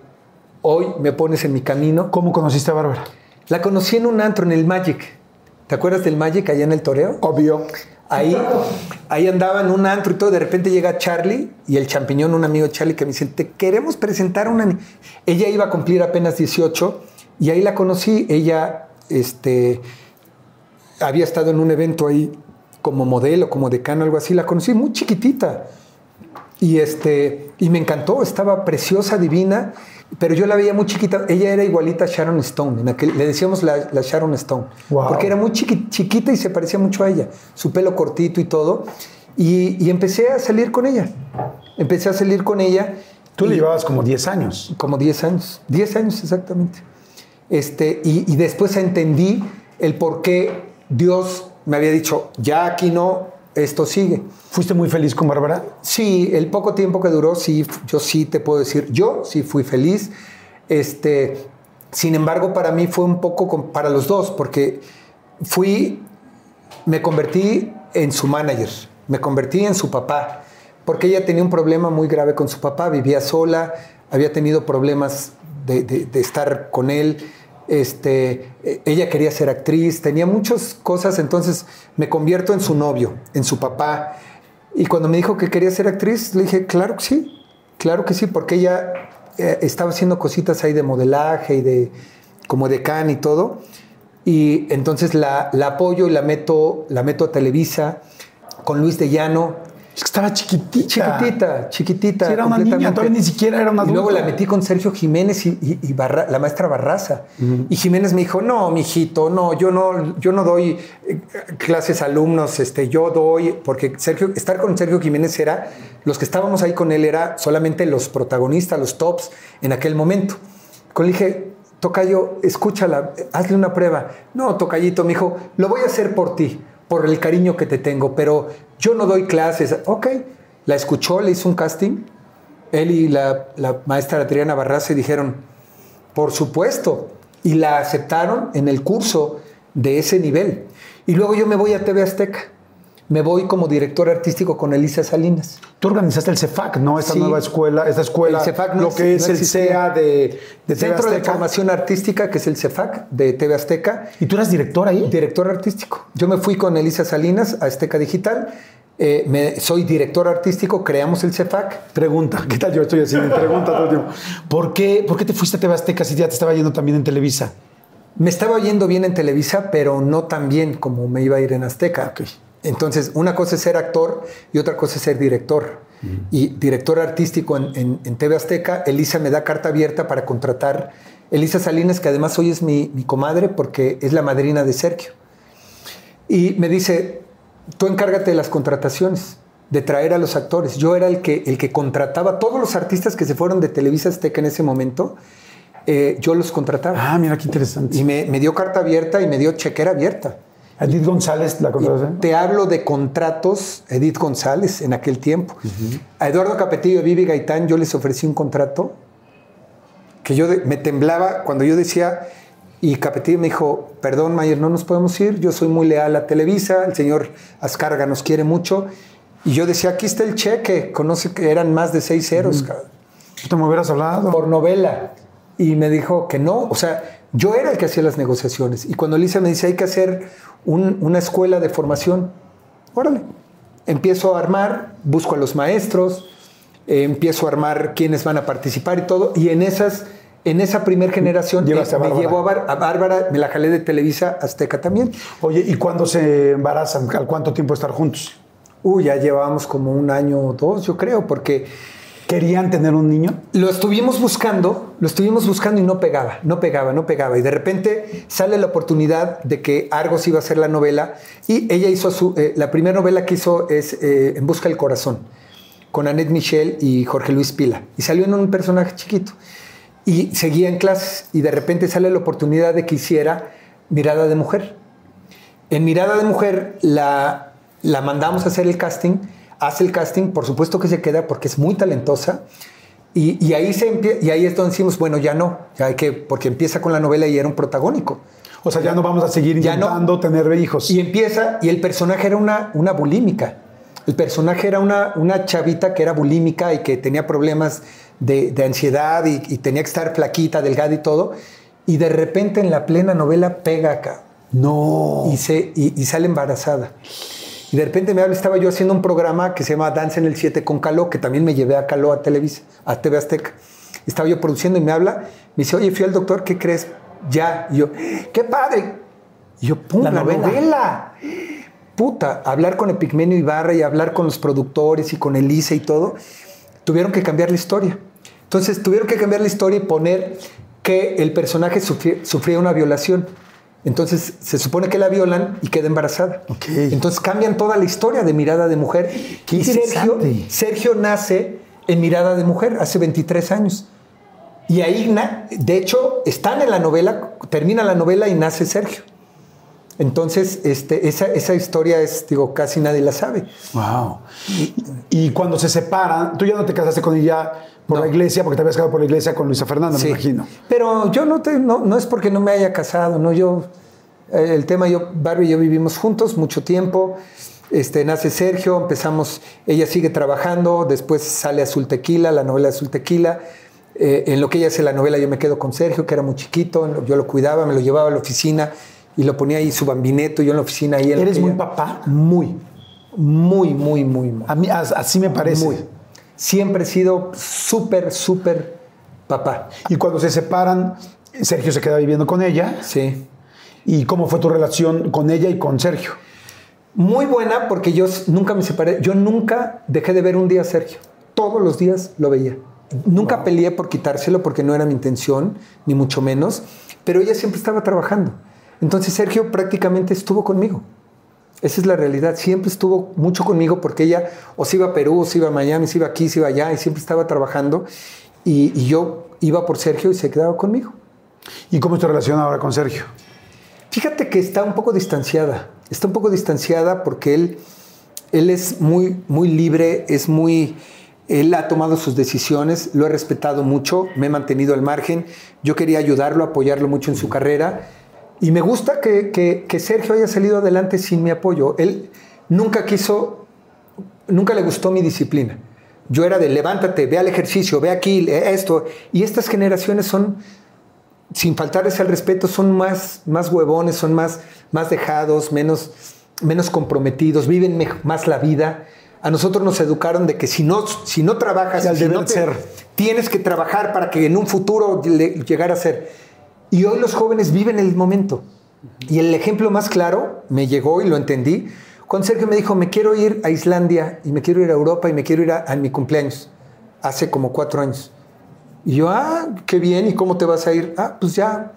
hoy me pones en mi camino. ¿Cómo conociste a Bárbara? La conocí en un antro, en el Magic. ¿Te acuerdas del Magic allá en el Toreo? Obvio. Ahí, ahí andaba en un antro y todo. De repente llega Charlie y el champiñón, un amigo de Charlie, que me dice: Te queremos presentar a una. ni-". Ella iba a cumplir apenas 18 y ahí la conocí. Ella este, había estado en un evento ahí como modelo, como decano, algo así. La conocí muy chiquitita. Y, este, y me encantó, estaba preciosa, divina, pero yo la veía muy chiquita. Ella era igualita a Sharon Stone, en aquel- le decíamos la, la Sharon Stone, Wow. porque era muy chiqui- chiquita y se parecía mucho a ella, su pelo cortito y todo. Y, y empecé a salir con ella. Empecé a salir con ella. Tú le llevabas como 10 años. como 10 años, 10 años exactamente. Este, y, y después entendí el por qué Dios me había dicho, ya aquí no, esto sigue. ¿Fuiste muy feliz con Bárbara? Sí, el poco tiempo que duró, sí, yo sí te puedo decir, yo sí fui feliz. Este, sin embargo, para mí fue un poco con- para los dos, porque fui, me convertí en su manager, me convertí en su papá, porque ella tenía un problema muy grave con su papá, vivía sola, había tenido problemas de, de- de estar con él, este, eh, ella quería ser actriz, tenía muchas cosas, entonces me convierto en su novio, en su papá. Y cuando me dijo que quería ser actriz, le dije, claro que sí, claro que sí, porque ella eh, estaba haciendo cositas ahí de modelaje y de como de can y todo. Y entonces la, la apoyo y la meto, la meto a Televisa con Luis de Llano. Es que estaba chiquitita. Chiquitita, chiquitita. Sí, era una niña, todavía ni siquiera era una Y luego adulta. la metí con Sergio Jiménez y, y- y Barra- la maestra Barraza. Y Jiménez me dijo, no, mijito, no, yo no, yo no doy eh, clases a alumnos, este, yo doy, porque Sergio, estar con Sergio Jiménez era, los que estábamos ahí con él era solamente los protagonistas, los tops en aquel momento. Con él dije, Tocayo, escúchala, hazle una prueba. No, Tocayito, me dijo, lo voy a hacer por ti, por el cariño que te tengo, pero yo no doy clases. Ok, la escuchó, le hizo un casting. Él y la, la maestra Adriana Barraza dijeron, por supuesto, y la aceptaron en el curso de ese nivel. Y luego yo me voy a TV Azteca. Me voy como director artístico con Elisa Salinas. Tú organizaste el CEFAC, ¿no? Esta Sí. nueva escuela, esta escuela, El CEFAC no lo que es no el. CEA de, de Centro de. Formación Artística, que es el CEFAC de TV Azteca. ¿Y tú eras director ahí? Director artístico. Yo me fui con Elisa Salinas a Azteca Digital. Eh, me- soy director artístico, creamos el CEFAC. Pregunta, ¿qué tal yo estoy? Me pregunta todo el tiempo. ¿Por qué, ¿Por qué te fuiste a TV Azteca si ya te estaba yendo también en Televisa? Me estaba yendo bien en Televisa, pero no tan bien como me iba a ir en Azteca. Ok. Entonces, una cosa es ser actor y otra cosa es ser director. Y director artístico en, en- en TV Azteca, Elisa me da carta abierta para contratar. Elisa Salinas, que además hoy es mi, mi comadre porque es la madrina de Sergio. Y me dice, tú encárgate de las contrataciones, de traer a los actores. Yo era el que, el que contrataba todos los artistas que se fueron de Televisa Azteca en ese momento. eh, yo los contrataba. Ah, mira qué interesante. Y me, me dio carta abierta y me dio chequera abierta. Edith González, la Y contrataste. te hablo de contratos, Edith González en aquel tiempo. A Eduardo Capetillo y Vivi Gaitán yo les ofrecí un contrato que yo de- me temblaba cuando yo decía, y Capetillo me dijo, perdón Mayer, no nos podemos ir, yo soy muy leal a Televisa, el señor Azcárraga nos quiere mucho. Y yo decía, aquí está el cheque, conoce que eran más de seis ceros, cabrón ¿Tú te me hubieras hablado? por novela. Y me dijo que no, o sea, yo era el que hacía las negociaciones. Y cuando Elisa me dice, hay que hacer un- una escuela de formación, órale. Empiezo a armar, busco a los maestros, eh, empiezo a armar quiénes van a participar y todo. Y en esas, en esa primer generación eh, a me llevó a, Bar- a Bárbara, me la jalé de Televisa Azteca también. Oye, ¿y cuándo se embarazan? ¿Al cuánto tiempo estar juntos? Uy, ya llevábamos como un año o dos, yo creo, porque ¿Querían tener un niño? Lo estuvimos buscando, lo estuvimos buscando y no pegaba, no pegaba, no pegaba. Y de repente sale la oportunidad de que Argos iba a hacer la novela y ella hizo su, eh, la primera novela que hizo es eh, En Busca del Corazón, con Annette Michel y Jorge Luis Pila. Y salió en un personaje chiquito. Y seguía en clases y de repente sale la oportunidad de que hiciera Mirada de Mujer. En Mirada de Mujer la, la mandamos a hacer el casting, hace el casting, por supuesto que se queda porque es muy talentosa. Y, y ahí, se y ahí es donde decimos, bueno, ya no, ya hay que, porque empieza con la novela y era un protagónico. O sea, ya no vamos a seguir no. intentando tener hijos. Y empieza, y el personaje era una, una bulímica. El personaje era una, una chavita que era bulímica y que tenía problemas de, de ansiedad y, y tenía que estar flaquita, delgada y todo. Y de repente en la plena novela pega acá no. y, se, y, y sale embarazada. Y de repente me habla, estaba yo haciendo un programa que se llama Danza en el 7 con Caló, que también me llevé a Caló a Televisa, a TV Azteca. Estaba yo produciendo y me habla, me dice, oye, fui al doctor, ¿qué crees? Ya. Y yo, ¡qué padre! Y yo, ¡pum! La La, novela. novela. Puta, hablar con Epigmenio Ibarra y hablar con los productores y con Elisa y todo, tuvieron que cambiar la historia. Entonces tuvieron que cambiar la historia y poner que el personaje sufría, sufría una violación. Entonces se supone que la violan y queda embarazada. Ok. Entonces cambian toda la historia de Mirada de Mujer. Qué y Sergio. Sergio nace en Mirada de Mujer hace 23 años. Y ahí, de hecho, están en la novela, termina la novela y nace Sergio. Entonces, este, esa, esa historia es, digo, casi nadie la sabe. Wow. Y, y cuando se separan, tú ya no te casaste con ella por No. la iglesia, porque te habías casado por la iglesia con Luisa Fernanda, Sí. me imagino. Pero yo no, te, no, no es porque no me haya casado, no yo. eh, El tema, yo, Barbie y yo vivimos juntos mucho tiempo. Este, nace Sergio, empezamos, ella sigue trabajando, después sale Azul Tequila, la novela Azul Tequila. Eh, en lo que ella hace la novela, yo me quedo con Sergio, que era muy chiquito, yo lo cuidaba, me lo llevaba a la oficina y lo ponía ahí su bambineto, yo en la oficina ahí. en ¿Eres muy ella- papá? Muy, muy, muy, muy, muy. A mí as- así me parece. Muy. Siempre he sido súper, súper papá. Y cuando se separan, Sergio se queda viviendo con ella. Sí. ¿Y cómo fue tu relación con ella y con Sergio? Muy buena porque yo nunca me separé. Yo nunca dejé de ver un día a Sergio. Todos los días lo veía. Nunca peleé por quitárselo porque no era mi intención, ni mucho menos. Pero ella siempre estaba trabajando. Entonces Sergio prácticamente estuvo conmigo. Esa es la realidad. Siempre estuvo mucho conmigo porque ella o se iba a Perú, o se iba a Miami, se iba aquí, se iba allá y siempre estaba trabajando. Y, y yo iba por Sergio y se quedaba conmigo. ¿Y cómo es tu relación ahora con Sergio? Fíjate que está un poco distanciada. Está un poco distanciada porque él, él es muy, muy libre, es muy. Él ha tomado sus decisiones, lo he respetado mucho, me he mantenido al margen. Yo quería ayudarlo, apoyarlo mucho en su carrera. Y me gusta que, que- que Sergio haya salido adelante sin mi apoyo. Él nunca quiso, nunca le gustó mi disciplina. Yo era de levántate, ve al ejercicio, ve aquí, esto. Y estas generaciones son, sin faltarles al respeto, son más, más huevones, son más, más dejados, menos, menos comprometidos, viven más la vida. A nosotros nos educaron de que si no, si no trabajas, si no te- ser. tienes que trabajar para que en un futuro le- llegar a ser. Y hoy los jóvenes viven el momento. Y el ejemplo más claro me llegó y lo entendí cuando Sergio me dijo, me quiero ir a Islandia y me quiero ir a Europa y me quiero ir a, a mi cumpleaños, hace como cuatro años. Y yo, ah, qué bien, ¿y cómo te vas a ir? Ah, pues ya,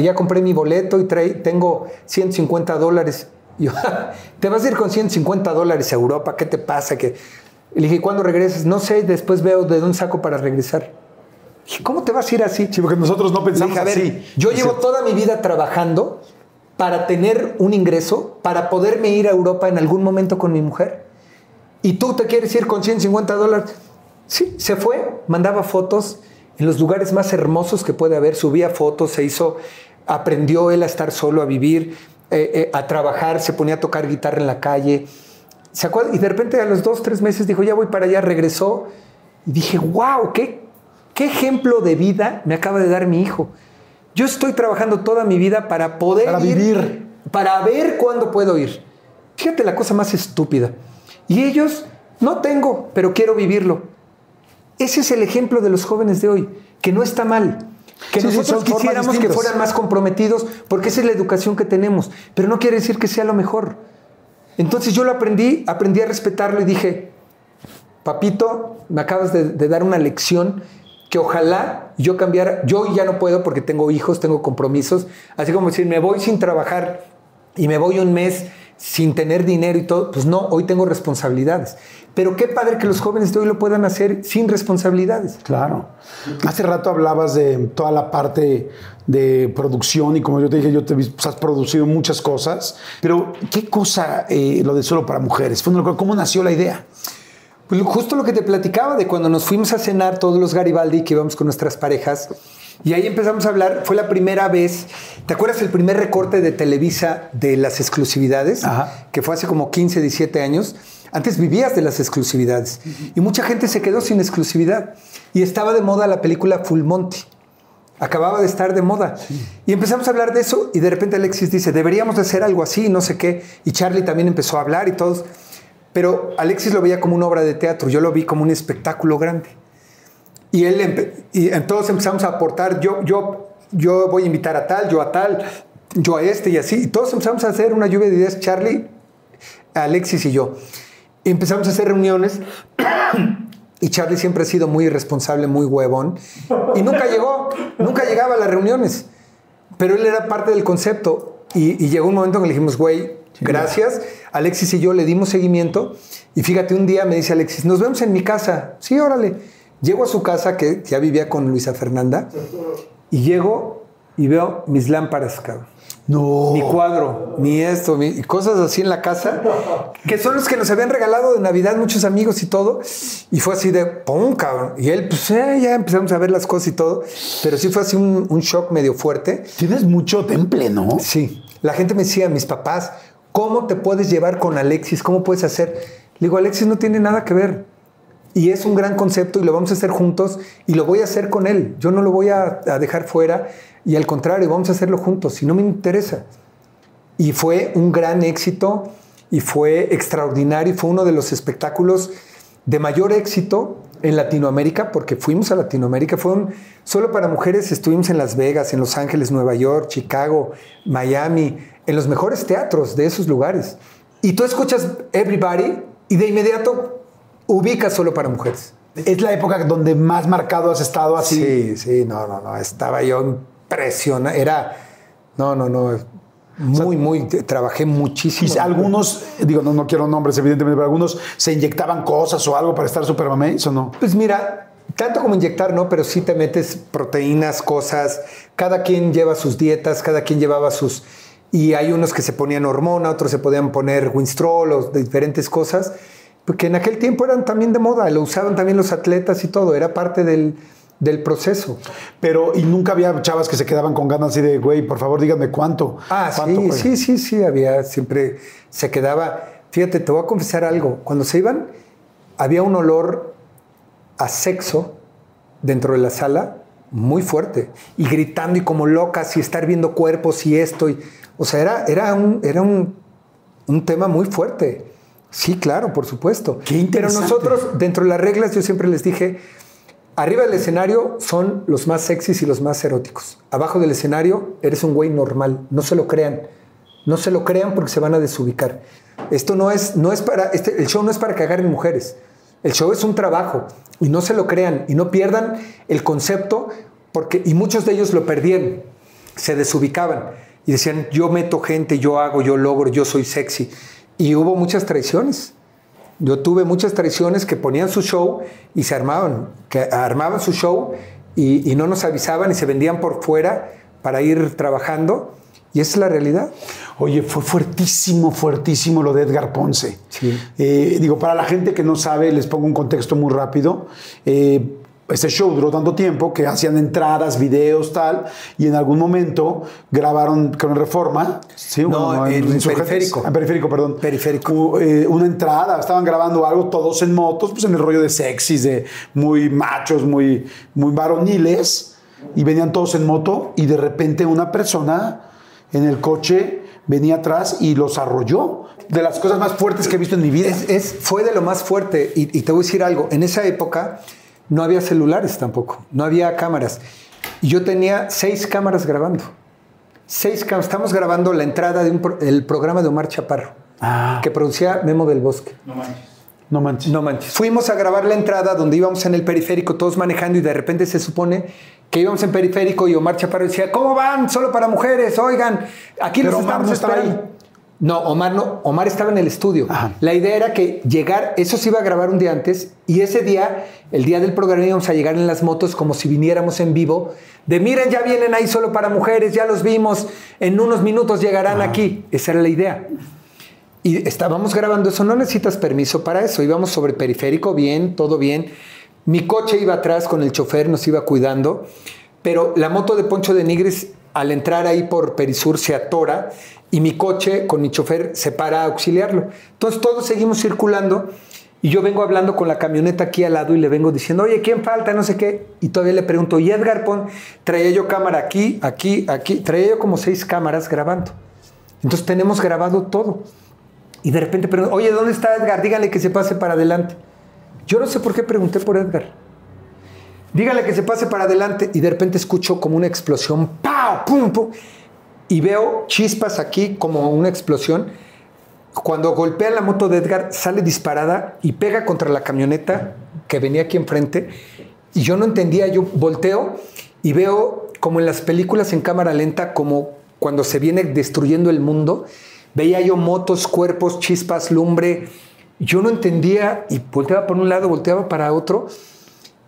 ya compré mi boleto y trae- tengo 150 dólares. Y yo, "Ah, ¿te vas a ir con 150 dólares a Europa? ¿Qué te pasa? Que... Le dije, ¿cuándo regresas? No sé, después veo de dónde saco para regresar. Dije, ¿cómo te vas a ir así? Sí, porque nosotros no pensamos dije, a ver, así. yo llevo toda mi vida trabajando para tener un ingreso, para poderme ir a Europa en algún momento con mi mujer. Y tú te quieres ir con 150 dólares. Sí, se fue, mandaba fotos en los lugares más hermosos que puede haber, subía fotos, se hizo, aprendió él a estar solo, a vivir, eh, eh, a trabajar, se ponía a tocar guitarra en la calle. ¿Se acuerda? Y de repente a los dos, tres meses dijo, ya voy para allá, regresó. Y dije, wow, qué, qué ejemplo de vida me acaba de dar mi hijo. Yo estoy trabajando toda mi vida para poder Para ir, vivir. para ver cuándo puedo ir. Fíjate la cosa más estúpida. Y ellos, no tengo, pero quiero vivirlo. Ese es el ejemplo de los jóvenes de hoy, que no está mal. Que Sí, sí, nosotros formas quisiéramos que fueran más comprometidos, porque esa es la educación que tenemos, pero no quiere decir que sea lo mejor. Entonces yo lo aprendí, aprendí a respetarlo y dije, papito, me acabas de, de dar una lección que ojalá yo cambiara. Yo ya no puedo porque tengo hijos, tengo compromisos. Así como decir, me voy sin trabajar y me voy un mes sin tener dinero y todo. Pues no, hoy tengo responsabilidades. Pero qué padre que los jóvenes de hoy lo puedan hacer sin responsabilidades. Claro. Hace rato hablabas de toda la parte de producción y como yo te dije, yo te pues, has producido muchas cosas, pero ¿qué cosa eh, lo de solo para mujeres? ¿Cómo nació la idea? Pues justo lo que te platicaba de cuando nos fuimos a cenar todos los Garibaldi que íbamos con nuestras parejas y ahí empezamos a hablar, fue la primera vez, ¿te acuerdas el primer recorte de Televisa de las exclusividades? Ajá. Que fue hace como 15, 17 años. Antes vivías de las exclusividades y mucha gente se quedó sin exclusividad y estaba de moda la película Full Monty. Acababa de estar de moda. Y empezamos a hablar de eso y de repente Alexis dice, deberíamos de hacer algo así, no sé qué. Y Charlie también empezó a hablar y todos. Pero Alexis lo veía como una obra de teatro, yo lo vi como un espectáculo grande. Y él y todos empezamos a aportar, yo, yo, yo voy a invitar a tal, yo a tal, yo a este y así. Y todos empezamos a hacer una lluvia de ideas, Charlie, Alexis y yo. Y empezamos a hacer reuniones y Charlie siempre ha sido muy irresponsable, muy huevón. Y nunca llegó, nunca llegaba a las reuniones. Pero él era parte del concepto. Y, y llegó un momento en que le dijimos, güey, gracias. Alexis y yo le dimos seguimiento. Y fíjate, un día me dice Alexis, nos vemos en mi casa. Sí, órale. Llego a su casa, que ya vivía con Luisa Fernanda. Y llego y veo mis lámparas, cabrón. No. mi cuadro, mi esto, mi, cosas así en la casa, que son los que nos habían regalado de Navidad muchos amigos y todo. Y fue así de, ¡pum, cabrón! Y él, pues eh, ya empezamos a ver las cosas y todo. Pero sí fue así un, un shock medio fuerte. Tienes mucho temple, ¿no? Sí, la gente me decía, mis papás, ¿cómo te puedes llevar con Alexis? ¿Cómo puedes hacer? Le digo, Alexis no tiene nada que ver. Y es un gran concepto y lo vamos a hacer juntos y lo voy a hacer con él. Yo no lo voy a, a dejar fuera y al contrario, vamos a hacerlo juntos. Y no me interesa. Y fue un gran éxito y fue extraordinario. Fue uno de los espectáculos de mayor éxito en Latinoamérica, porque fuimos a Latinoamérica. Fue un, solo para mujeres, estuvimos en Las Vegas, en Los Ángeles, Nueva York, Chicago, Miami, en los mejores teatros de esos lugares. Y tú escuchas Everybody y de inmediato ubicas solo para mujeres. Es la época donde más marcado has estado así. Sí, sí, no, no, no. Estaba yo impresionado. Era, no, no, no. Muy, muy, trabajé muchísimo. Y algunos, digo, no, no quiero nombres, evidentemente, pero algunos se inyectaban cosas o algo para estar super mameis o no. Pues mira, tanto como inyectar, no, pero sí te metes proteínas, cosas. Cada quien lleva sus dietas, cada quien llevaba sus. Y hay unos que se ponían hormona, otros se podían poner Winstrol o de diferentes cosas, porque en aquel tiempo eran también de moda, lo usaban también los atletas y todo, era parte del, del proceso. Pero, y nunca había chavas que se quedaban con ganas así de, güey, por favor, díganme cuánto. Ah, ¿Cuánto, sí, güey? sí, sí, sí, había, siempre se quedaba. Fíjate, te voy a confesar algo. Cuando se iban, había un olor a sexo dentro de la sala muy fuerte y gritando y como locas y estar viendo cuerpos y esto. Y, o sea, era, era, un, era un, un tema muy fuerte. Sí, claro, por supuesto. Qué Pero nosotros, dentro de las reglas, yo siempre les dije, arriba del escenario son los más sexys y los más eróticos. Abajo del escenario eres un güey normal. No se lo crean. No se lo crean porque se van a desubicar. Esto no es, no es para, este, el show no es para que agarren mujeres. El show es un trabajo y no se lo crean y no pierdan el concepto porque, y muchos de ellos lo perdieron, se desubicaban y decían, yo meto gente, yo hago, yo logro, yo soy sexy. Y hubo muchas traiciones. Yo tuve muchas traiciones que ponían su show y se armaban, que armaban su show y, y no nos avisaban y se vendían por fuera para ir trabajando. Y esa es la realidad. Oye, fue fuertísimo, fuertísimo lo de Edgar Ponce. Sí. Eh, digo, para la gente que no sabe, les pongo un contexto muy rápido. Eh, este show duró tanto tiempo que hacían entradas, videos, tal, y en algún momento grabaron con Reforma, ¿sí? No, en Insurgentes. Periférico. En Periférico, perdón. Periférico. U- eh, una entrada, estaban grabando algo, todos en motos, pues en el rollo de sexys, de muy machos, muy, muy varoniles, y venían todos en moto, y de repente una persona en el coche venía atrás y los arrolló. De las cosas más fuertes que he visto en mi vida. Es, es- fue de lo más fuerte. Y, y te voy a decir algo. En esa época no había celulares tampoco. No había cámaras. Y yo tenía seis cámaras grabando. Seis cámaras. Estamos grabando la entrada del el programa de Omar Chaparro. Ah. Que producía Memo del Bosque. No manches. No manches. Fuimos a grabar la entrada donde íbamos en el periférico, todos manejando, y de repente se supone que íbamos en periférico y Omar Chaparro decía, ¿cómo van? Solo para mujeres, oigan, aquí Pero los estamos no esperando". No, Omar no, Omar estaba en el estudio. Ajá. La idea era que llegar, eso se iba a grabar un día antes, y ese día, el día del programa, íbamos a llegar en las motos como si viniéramos en vivo, de miren, ya vienen ahí solo para mujeres, ya los vimos, en unos minutos llegarán aquí. Esa era la idea. Y estábamos grabando eso, no necesitas permiso para eso. Íbamos sobre periférico, bien, todo bien. Mi coche iba atrás con el chofer, nos iba cuidando. Pero la moto de Poncho de Nigris, al entrar ahí por Perisur, se atora y mi coche con mi chofer se para a auxiliarlo. Entonces todos seguimos circulando y yo vengo hablando con la camioneta aquí al lado y le vengo diciendo, oye, ¿quién falta? No sé qué. Y todavía le pregunto, ¿y Edgar Pon? Traía yo cámara aquí, aquí, aquí. Traía yo como seis cámaras grabando. Entonces tenemos grabado todo. Y de repente pregunto, oye, ¿dónde está Edgar? Díganle que se pase para adelante. Yo no sé por qué pregunté por Edgar. Dígale que se pase para adelante. Y de repente escucho como una explosión. ¡Pau! ¡Pum! Y veo chispas aquí como una explosión. Cuando golpea la moto de Edgar, sale disparada y pega contra la camioneta que venía aquí enfrente. Y yo no entendía, yo volteo y veo como en las películas en cámara lenta, como cuando se viene destruyendo el mundo. Veía yo motos, cuerpos, chispas, lumbre. Yo no entendía y volteaba por un lado, volteaba para otro,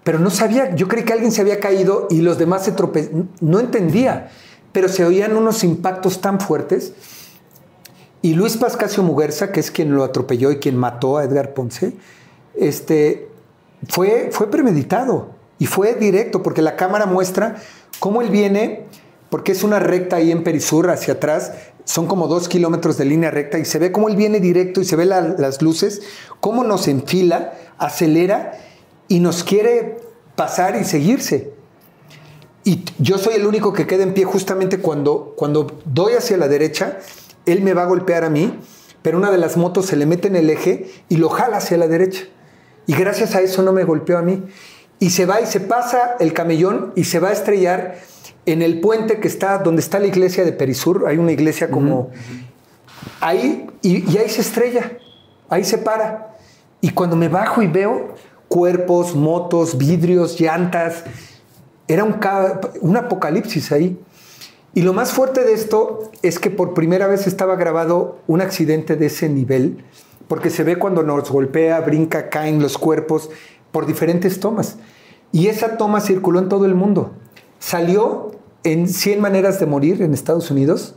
pero no sabía. Yo creí que alguien se había caído y los demás se tropezaron. No entendía. Pero se oían unos impactos tan fuertes. Y Luis Pascasio Muguerza, que es quien lo atropelló y quien mató a Edgar Ponce, este, fue, fue premeditado y fue directo, porque la cámara muestra cómo él viene, porque es una recta ahí en Perisur hacia atrás, son como dos kilómetros de línea recta y se ve cómo él viene directo y se ve la- las luces, cómo nos enfila, acelera y nos quiere pasar y seguirse. Y yo soy el único que queda en pie justamente cuando, cuando doy hacia la derecha, él me va a golpear a mí, pero una de las motos se le mete en el eje y lo jala hacia la derecha. Y gracias a eso no me golpeó a mí. Y se va y se pasa el camellón y se va a estrellar en el puente que está donde está la iglesia de Perisur. Hay una iglesia como ahí y, y ahí se estrella, ahí se para. Y cuando me bajo y veo cuerpos, motos, vidrios, llantas, era un, un apocalipsis ahí. Y lo más fuerte de esto es que por primera vez estaba grabado un accidente de ese nivel, porque se ve cuando nos golpea, brinca, caen los cuerpos por diferentes tomas. Y esa toma circuló en todo el mundo. Salió en 100 maneras de morir en Estados Unidos.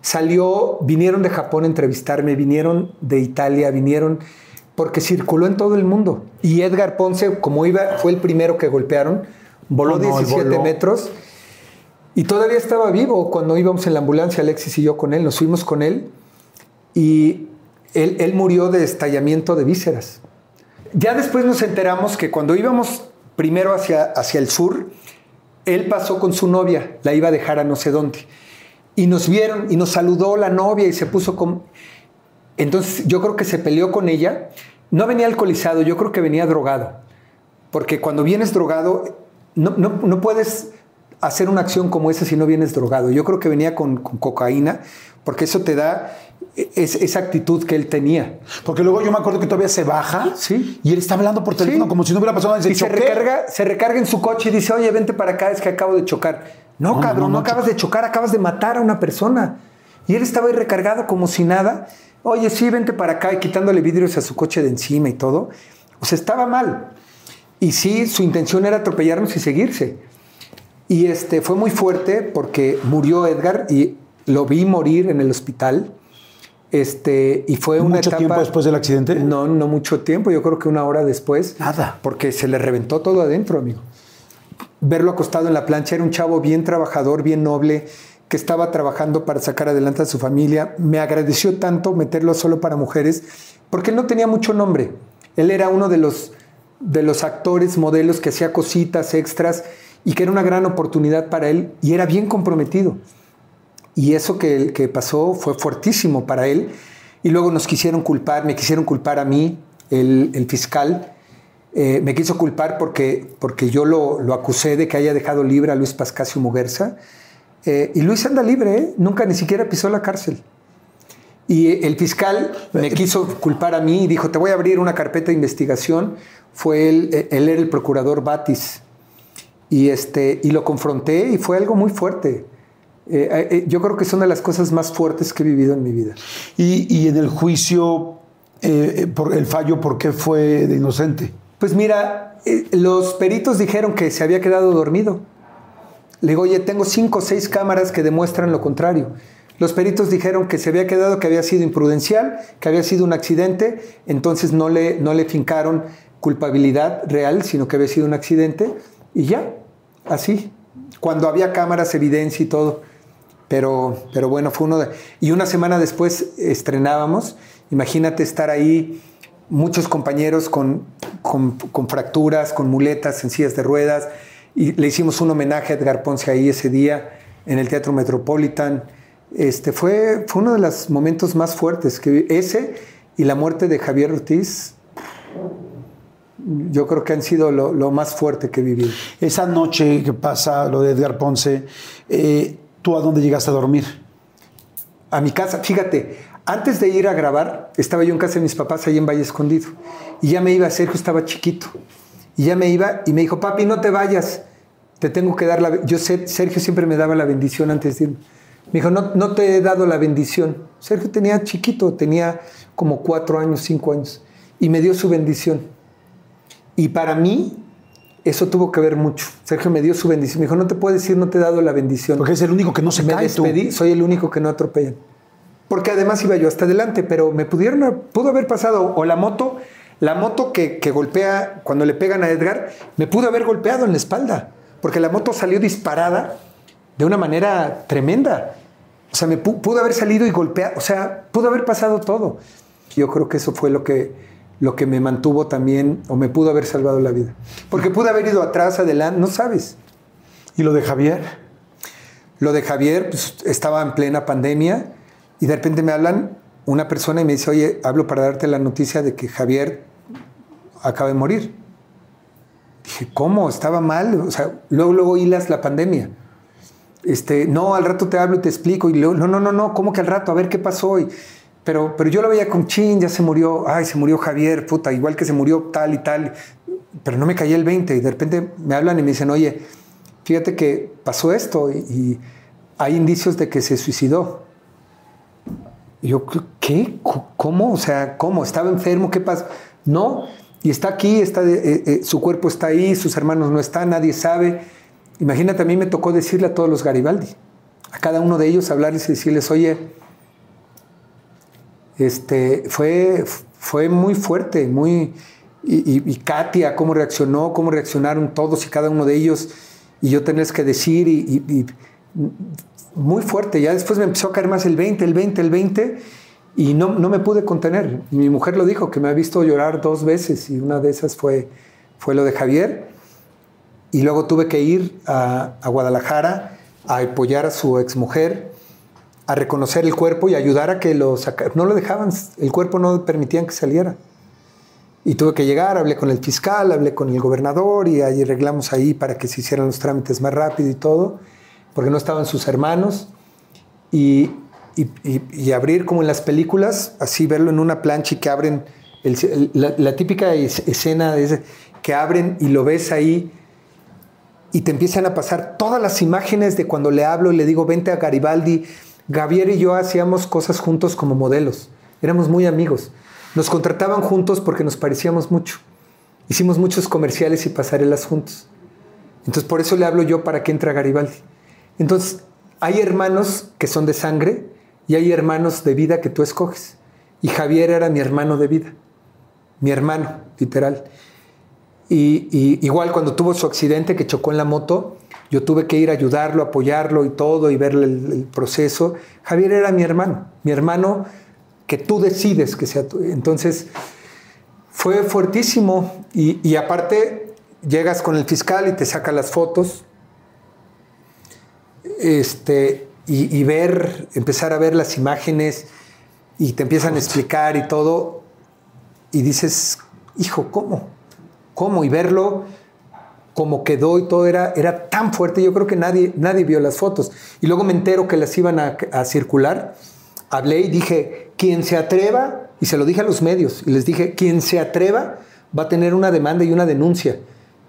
Salió, vinieron de Japón a entrevistarme, vinieron de Italia, vinieron porque circuló en todo el mundo. Y Edgar Ponce, como iba, fue el primero que golpearon, voló no, él 17 voló. metros y todavía estaba vivo cuando íbamos en la ambulancia, Alexis y yo con él, nos fuimos con él y él, él murió de estallamiento de vísceras. Ya después nos enteramos que cuando íbamos primero hacia, hacia el sur, él pasó con su novia, la iba a dejar a no sé dónde. Y nos vieron y nos saludó la novia y se puso con... Entonces yo creo que se peleó con ella. No venía alcoholizado, yo creo que venía drogado. Porque cuando vienes drogado, no, no- no puedes hacer una acción como esa si no vienes drogado. Yo creo que venía con, con cocaína, porque eso te da es- esa actitud que él tenía. Porque luego yo me acuerdo que todavía se baja Sí. y él está hablando por teléfono Sí. como si no hubiera pasado nada. Y se recarga, se recarga en su coche y dice, oye, vente para acá, es que acabo de chocar. No, No, cabrón, no, no, no, acabas de chocar, acabas de matar a una persona. Y él estaba ahí recargado como si nada. Oye, sí, vente para acá y quitándole vidrios a su coche de encima y todo. O sea, estaba mal. Y sí, su intención era atropellarnos y seguirse. Y este, fue muy fuerte porque murió Edgar y lo vi morir en el hospital. Este, y fue una ¿Mucho etapa... tiempo después del accidente? No, no mucho tiempo, yo creo que una hora después. Nada. Porque se le reventó todo adentro, amigo. Verlo acostado en la plancha, era un chavo bien trabajador, bien noble, que estaba trabajando para sacar adelante a su familia. Me agradeció tanto meterlo solo para mujeres, porque él no tenía mucho nombre. Él era uno de los, de los actores, modelos que hacía cositas extras y que era una gran oportunidad para él y era bien comprometido. Y eso que, que pasó fue fuertísimo para él. Y luego nos quisieron culpar, me quisieron culpar a mí, el, el fiscal. eh, me quiso culpar porque, porque yo lo, lo acusé de que haya dejado libre a Luis Pascasio Muguerza. Eh, y Luis anda libre, ¿eh? nunca ni siquiera pisó la cárcel. Y el fiscal me quiso culpar a mí y dijo, te voy a abrir una carpeta de investigación. Fue él, eh, él era el procurador Batis. Y, este, y lo confronté y fue algo muy fuerte. Eh, eh, yo creo que son de las cosas más fuertes que he vivido en mi vida. Y, y en el juicio, eh, eh, por el fallo, ¿por qué fue de inocente? Pues mira, eh, los peritos dijeron que se había quedado dormido. Le digo, oye, tengo cinco o seis cámaras que demuestran lo contrario. Los peritos dijeron que se había quedado, que había sido imprudencial, que había sido un accidente, entonces no le, no le fincaron culpabilidad real, sino que había sido un accidente, y ya, así. Cuando había cámaras, evidencia y todo. Pero, pero bueno, fue uno de... Y una semana después estrenábamos. Imagínate estar ahí, muchos compañeros con, con, con fracturas, con muletas, en sillas de ruedas. Y le hicimos un homenaje a Edgar Ponce ahí ese día en el Teatro Metropolitan. Este, fue, fue uno de los momentos más fuertes. que Ese y la muerte de Javier Ortiz, yo creo que han sido lo, lo más fuerte que he vivido. Esa noche que pasa lo de Edgar Ponce, eh, ¿tú a dónde llegaste a dormir? a mi casa. Fíjate, antes de ir a grabar, estaba yo en casa de mis papás ahí en Valle Escondido. Y ya me iba, Sergio estaba chiquito. Y ya me iba y me dijo, papi, no te vayas. Te tengo que dar la... Yo sé, Sergio siempre me daba la bendición antes de irme. Me dijo, no, no te he dado la bendición. Sergio tenía chiquito, tenía como cuatro años, cinco años. Y me dio su bendición. Y para mí eso tuvo que ver mucho. Sergio me dio su bendición. Me dijo, no te puedo decir, no te he dado la bendición. Porque es el único que no se me cae tú. despedí, soy el único que no atropellan. Porque además iba yo hasta adelante, pero me pudieron, pudo haber pasado, o la moto, la moto que, que golpea, cuando le pegan a Edgar, me pudo haber golpeado en la espalda, porque la moto salió disparada de una manera tremenda. O sea, me pu- pudo haber salido y golpeado, o sea, pudo haber pasado todo. Yo creo que eso fue lo que, lo que me mantuvo también, o me pudo haber salvado la vida. Porque pude haber ido atrás, adelante, no sabes. ¿Y lo de Javier? Lo de Javier, pues, estaba en plena pandemia y de repente me hablan una persona y me dice, oye, hablo para darte la noticia de que Javier acaba de morir. Dije, ¿cómo? Estaba mal. O sea, luego, luego hilas la pandemia. Este, no, al rato te hablo y te explico. Y luego, no, no, no, no, ¿cómo que al rato? A ver qué pasó. Y, pero, pero yo lo veía con chin, ya se murió. Ay, se murió Javier, puta, igual que se murió tal y tal. Pero no me caía el 20. Y de repente me hablan y me dicen, oye, fíjate que pasó esto y, hay indicios de que se suicidó. Y yo, ¿qué? ¿Cómo? O sea, ¿cómo? ¿Estaba enfermo? ¿Qué pasa? No, y está aquí, está eh, eh, su cuerpo está ahí, sus hermanos no están, nadie sabe. Imagínate, a mí me tocó decirle a todos los Garibaldi, a cada uno de ellos hablarles y decirles, oye, este, fue, fue muy fuerte, muy... Y, Katia, cómo reaccionó, cómo reaccionaron todos y cada uno de ellos, y yo tenerles que decir, y, y- muy fuerte. Ya después me empezó a caer más el 20, el 20, el 20, y no, no me pude contener. Mi mujer lo dijo, que me ha visto llorar dos veces, y una de esas fue, fue lo de Javier. Y luego tuve que ir a, a Guadalajara a apoyar a su exmujer, a reconocer el cuerpo y ayudar a que lo sacara. No lo dejaban, el cuerpo no permitían que saliera. Y tuve que llegar, hablé con el fiscal, hablé con el gobernador y ahí arreglamos ahí para que se hicieran los trámites más rápido y todo, porque no estaban sus hermanos. Y, y- y- y abrir como en las películas, así verlo en una plancha y que abren, el- el- la, la típica es- escena es que abren y lo ves ahí y te empiezan a pasar todas las imágenes de cuando le hablo y le digo, vente a Garibaldi. Javier y yo hacíamos cosas juntos como modelos. Éramos muy amigos. Nos contrataban juntos porque nos parecíamos mucho. Hicimos muchos comerciales y pasarelas juntos. Entonces por eso le hablo yo para que entre a Garibaldi. Entonces hay hermanos que son de sangre y hay hermanos de vida que tú escoges. Y Javier era mi hermano de vida. Mi hermano, literal. Y, y igual cuando tuvo su accidente que chocó en la moto, yo tuve que ir a ayudarlo, apoyarlo y todo y ver el, el proceso. Javier era mi hermano, mi hermano que tú decides que sea tu. Entonces fue fuertísimo y, y aparte llegas con el fiscal y te saca las fotos este, y, y ver, empezar a ver las imágenes y te empiezan a explicar y todo y dices, hijo, ¿cómo? ¿Cómo? Y verlo como quedó y todo era, era tan fuerte, yo creo que nadie, nadie vio las fotos. Y luego me entero que las iban a, circular, hablé y dije, quien se atreva, y se lo dije a los medios, y les dije, quien se atreva va a tener una demanda y una denuncia.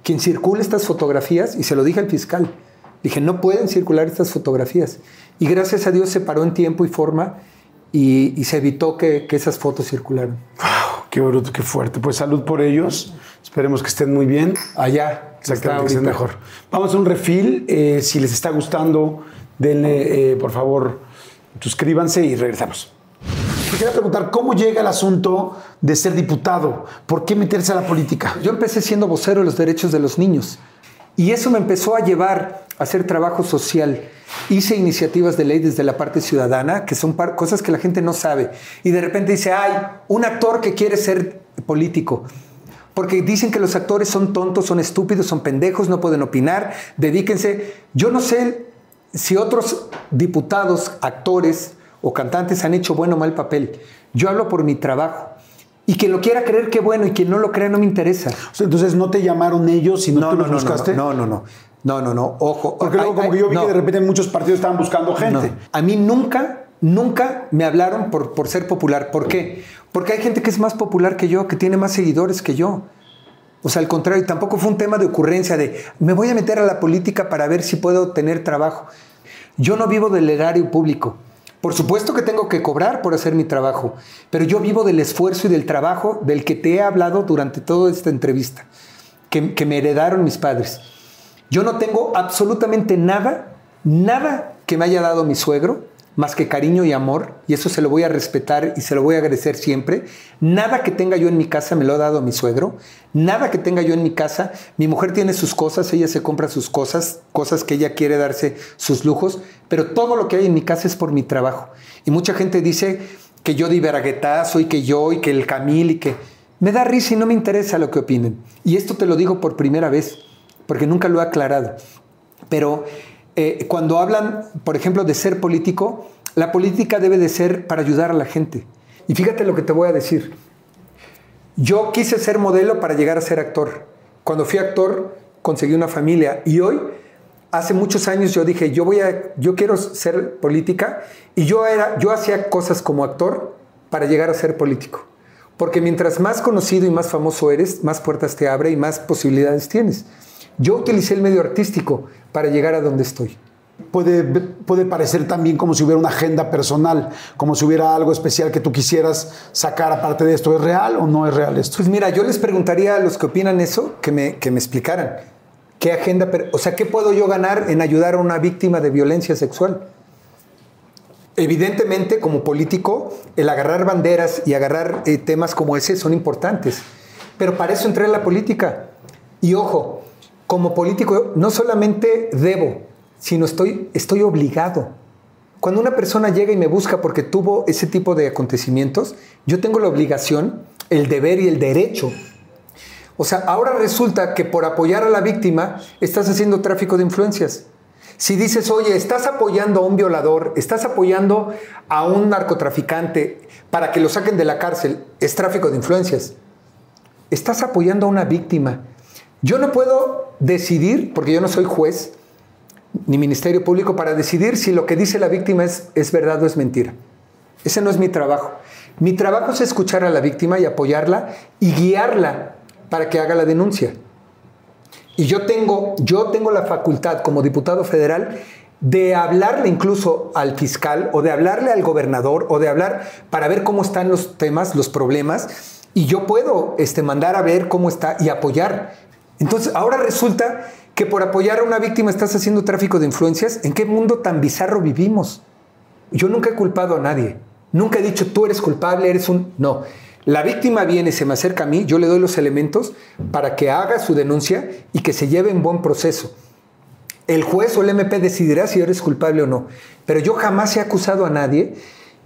Quien circule estas fotografías, y se lo dije al fiscal, dije, no pueden circular estas fotografías. Y gracias a Dios se paró en tiempo y forma y, y se evitó que, que esas fotos circularan. Qué bruto, qué fuerte. Pues salud por ellos. Esperemos que estén muy bien. Allá. Exactamente, que estén mejor. Vamos a un refil. Eh, si les está gustando, denle, eh, por favor, suscríbanse y regresamos. Quisiera preguntar, ¿cómo llega el asunto de ser diputado? ¿Por qué meterse a la política? Yo empecé siendo vocero de los derechos de los niños y eso me empezó a llevar hacer trabajo social. Hice iniciativas de ley desde la parte ciudadana, que son cosas que la gente no sabe. Y de repente dice, ay, un actor que quiere ser político. Porque dicen que los actores son tontos, son estúpidos, son pendejos, no pueden opinar, dedíquense. Yo no sé si otros diputados, actores o cantantes han hecho bueno o mal papel. Yo hablo por mi trabajo. Y quien lo quiera creer, qué bueno, y quien no lo crea, no me interesa. Entonces no te llamaron ellos, sino No, tú no, los no, buscaste. no, no, no, no, no, no, ojo. Porque luego como que yo vi no. que de repente muchos partidos estaban buscando gente. No. A mí nunca, nunca me hablaron por, por ser popular. ¿Por qué? Porque hay gente que es más popular que yo, que tiene más seguidores que yo. O sea, al contrario, tampoco fue un tema de ocurrencia de me voy a meter a la política para ver si puedo tener trabajo. Yo no vivo del erario público. Por supuesto que tengo que cobrar por hacer mi trabajo, pero yo vivo del esfuerzo y del trabajo del que te he hablado durante toda esta entrevista que, que me heredaron mis padres. Yo no tengo absolutamente nada, nada que me haya dado mi suegro, más que cariño y amor, y eso se lo voy a respetar y se lo voy a agradecer siempre. Nada que tenga yo en mi casa me lo ha dado mi suegro, nada que tenga yo en mi casa. Mi mujer tiene sus cosas, ella se compra sus cosas, cosas que ella quiere darse sus lujos, pero todo lo que hay en mi casa es por mi trabajo. Y mucha gente dice que yo di veraguetazo y que yo y que el Camil y que... Me da risa y no me interesa lo que opinen. Y esto te lo digo por primera vez, porque nunca lo he aclarado. Pero eh, cuando hablan, por ejemplo, de ser político, la política debe de ser para ayudar a la gente. Y fíjate lo que te voy a decir. Yo quise ser modelo para llegar a ser actor. Cuando fui actor, conseguí una familia y hoy, hace muchos años, yo dije, yo voy a, yo quiero ser política y yo era, yo hacía cosas como actor para llegar a ser político. Porque mientras más conocido y más famoso eres, más puertas te abre y más posibilidades tienes. Yo utilicé el medio artístico para llegar a donde estoy. Puede, puede parecer también como si hubiera una agenda personal, como si hubiera algo especial que tú quisieras sacar aparte de esto. ¿Es real o no es real esto? Pues mira, yo les preguntaría a los que opinan eso que me, que me explicaran. ¿Qué agenda? O sea, ¿qué puedo yo ganar en ayudar a una víctima de violencia sexual? Evidentemente, como político, el agarrar banderas y agarrar eh, temas como ese son importantes. Pero para eso entré en la política. Y ojo, como político no solamente debo, sino estoy, estoy obligado. Cuando una persona llega y me busca porque tuvo ese tipo de acontecimientos, yo tengo la obligación, el deber y el derecho. O sea, ahora resulta que por apoyar a la víctima estás haciendo tráfico de influencias. Si dices, oye, estás apoyando a un violador, estás apoyando a un narcotraficante para que lo saquen de la cárcel, es tráfico de influencias. Estás apoyando a una víctima yo no puedo decidir, porque yo no soy juez ni ministerio público, para decidir si lo que dice la víctima es, es verdad o es mentira. Ese no es mi trabajo. Mi trabajo es escuchar a la víctima y apoyarla y guiarla para que haga la denuncia. Y yo tengo, yo tengo la facultad como diputado federal de hablarle incluso al fiscal o de hablarle al gobernador o de hablar para ver cómo están los temas, los problemas, y yo puedo este, mandar a ver cómo está y apoyar. Entonces, ahora resulta que por apoyar a una víctima estás haciendo tráfico de influencias. ¿En qué mundo tan bizarro vivimos? Yo nunca he culpado a nadie. Nunca he dicho, tú eres culpable, eres un... No. La víctima viene, se me acerca a mí, yo le doy los elementos para que haga su denuncia y que se lleve en buen proceso. El juez o el MP decidirá si eres culpable o no. Pero yo jamás he acusado a nadie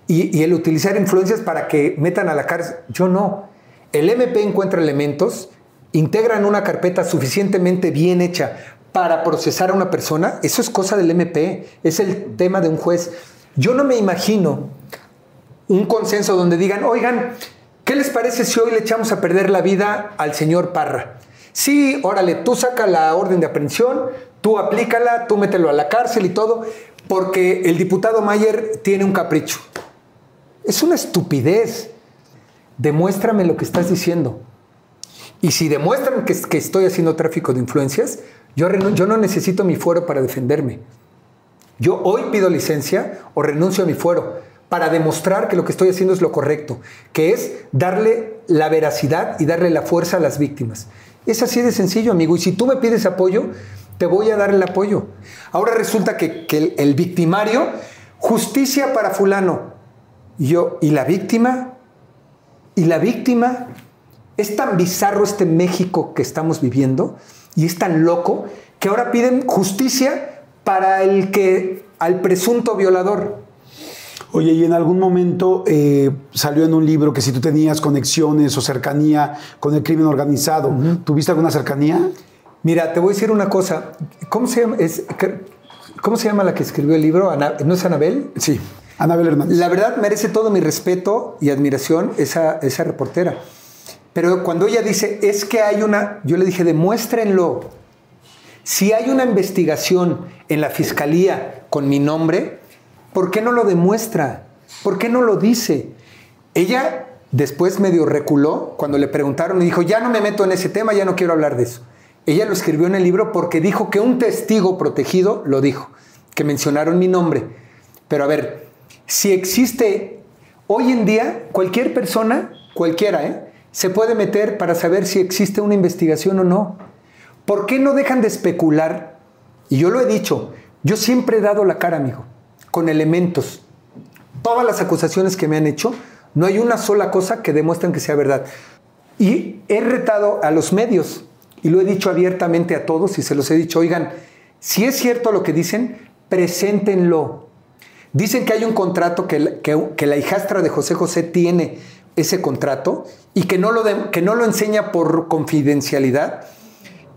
y, y el utilizar influencias para que metan a la cárcel, yo no. El MP encuentra elementos, integran una carpeta suficientemente bien hecha para procesar a una persona, eso es cosa del MP, es el tema de un juez. Yo no me imagino un consenso donde digan, oigan, ¿qué les parece si hoy le echamos a perder la vida al señor Parra? Sí, órale, tú saca la orden de aprehensión, tú aplícala, tú mételo a la cárcel y todo, porque el diputado Mayer tiene un capricho. Es una estupidez. Demuéstrame lo que estás diciendo. Y si demuestran que, estoy haciendo tráfico de influencias, yo, yo no necesito mi fuero para defenderme. Yo hoy pido licencia o renuncio a mi fuero para demostrar que lo que estoy haciendo es lo correcto, que es darle la veracidad y darle la fuerza a las víctimas. Es así de sencillo, amigo. Y si tú me pides apoyo, te voy a dar el apoyo. Ahora resulta que, el, victimario, justicia para fulano. Yo, ¿y la víctima? ¿Y la víctima? Es tan bizarro este México que estamos viviendo y es tan loco que ahora piden justicia para el que al presunto violador. Oye, y en algún momento eh, salió en un libro que si tú tenías conexiones o cercanía con el crimen organizado, uh -huh. ¿tuviste alguna cercanía? Mira, te voy a decir una cosa. ¿Cómo se llama, es, ¿cómo se llama la que escribió el libro? ¿No es Anabel? Sí, Anabel Hernández. La verdad merece todo mi respeto y admiración esa, esa reportera. Pero cuando ella dice, es que hay una, yo le dije, demuéstrenlo. Si hay una investigación en la fiscalía con mi nombre, ¿por qué no lo demuestra? ¿Por qué no lo dice? Ella después medio reculó cuando le preguntaron y dijo, ya no me meto en ese tema, ya no quiero hablar de eso. Ella lo escribió en el libro porque dijo que un testigo protegido lo dijo, que mencionaron mi nombre. Pero a ver, si existe hoy en día cualquier persona, cualquiera, ¿eh? Se puede meter para saber si existe una investigación o no. ¿Por qué no dejan de especular? Y yo lo he dicho, yo siempre he dado la cara, amigo, con elementos. Todas las acusaciones que me han hecho, no hay una sola cosa que demuestren que sea verdad. Y he retado a los medios, y lo he dicho abiertamente a todos, y se los he dicho, oigan, si es cierto lo que dicen, preséntenlo. Dicen que hay un contrato que, que, la hijastra de José José tiene ese contrato y que no lo, que no lo enseña por confidencialidad.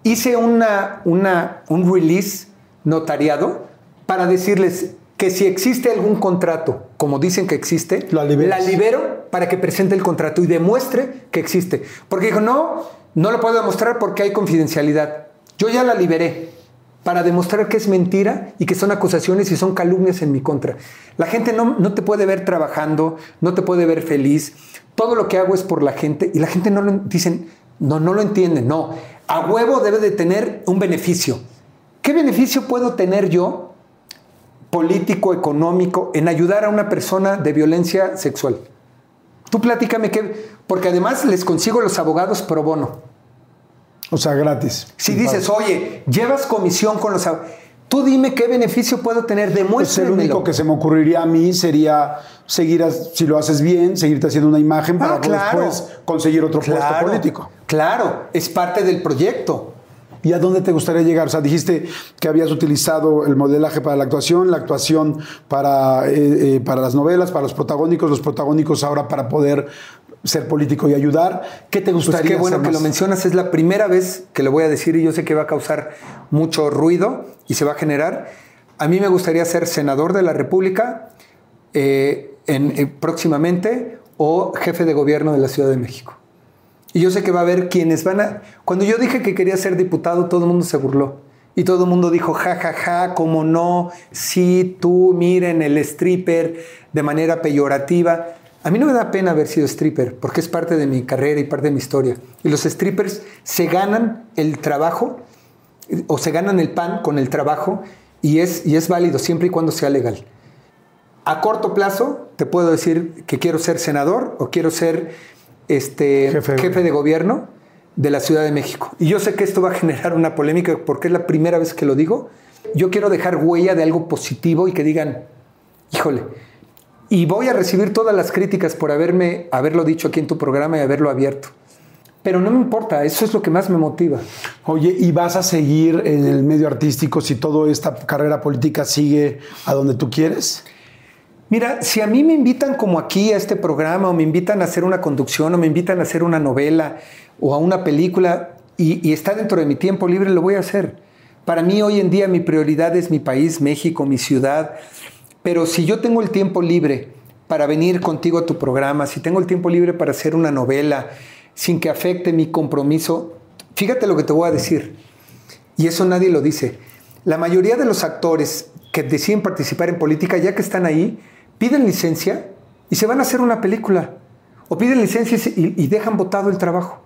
Hice una, una, un release notariado para decirles que si existe algún contrato, como dicen que existe, la libero para que presente el contrato y demuestre que existe. Porque dijo, no, no lo puedo demostrar porque hay confidencialidad. Yo ya la liberé para demostrar que es mentira y que son acusaciones y son calumnias en mi contra. La gente no, no te puede ver trabajando, no te puede ver feliz. Todo lo que hago es por la gente y la gente no lo dicen, no, no lo entiende. No, a huevo debe de tener un beneficio. ¿Qué beneficio puedo tener yo, político, económico, en ayudar a una persona de violencia sexual? Tú platícame qué, porque además les consigo los abogados pro bono. O sea, gratis. Si dices, oye, llevas comisión con los. Tú dime qué beneficio puedo tener, demuéstramelo. Pues el único que se me ocurriría a mí sería seguir, si lo haces bien, seguirte haciendo una imagen para ah, después conseguir otro puesto político. Claro, es parte del proyecto. ¿Y a dónde te gustaría llegar? O sea, dijiste que habías utilizado el modelaje para la actuación, la actuación para, eh, eh, para las novelas, para los protagónicos, los protagónicos ahora para poder ser político y ayudar. ¿Qué te gustaría? Pues qué bueno que lo mencionas. Es la primera vez que lo voy a decir y yo sé que va a causar mucho ruido y se va a generar. A mí me gustaría ser senador de la República eh, en, próximamente o jefe de gobierno de la Ciudad de México. Y yo sé que va a haber quienes van a... Cuando yo dije que quería ser diputado, todo el mundo se burló. Y todo el mundo dijo, ja, ja, ja, cómo no, sí, tú, miren, el stripper, de manera peyorativa. A mí no me da pena haber sido stripper, porque es parte de mi carrera y parte de mi historia. Y los strippers se ganan el trabajo, o se ganan el pan con el trabajo, y es, y es válido siempre y cuando sea legal. A corto plazo, te puedo decir que quiero ser senador o quiero ser este, jefe, de gobierno de la Ciudad de México. Y yo sé que esto va a generar una polémica porque es la primera vez que lo digo. Yo quiero dejar huella de algo positivo y que digan, híjole, y voy a recibir todas las críticas por haberme, haberlo dicho aquí en tu programa y haberlo abierto. Pero no me importa, eso es lo que más me motiva. Oye, ¿y vas a seguir en el medio artístico si toda esta carrera política sigue a donde tú quieres? Mira, si a mí me invitan como aquí a este programa, o me invitan a hacer una conducción, o me invitan a hacer una novela, o a una película, y, y está dentro de mi tiempo libre, lo voy a hacer. Para mí hoy en día mi prioridad es mi país, México, mi ciudad. Pero si yo tengo el tiempo libre para venir contigo a tu programa, si tengo el tiempo libre para hacer una novela, sin que afecte mi compromiso, fíjate lo que te voy a decir. Y eso nadie lo dice. La mayoría de los actores que deciden participar en política, ya que están ahí, piden licencia y se van a hacer una película. O piden licencia y, dejan votado el trabajo.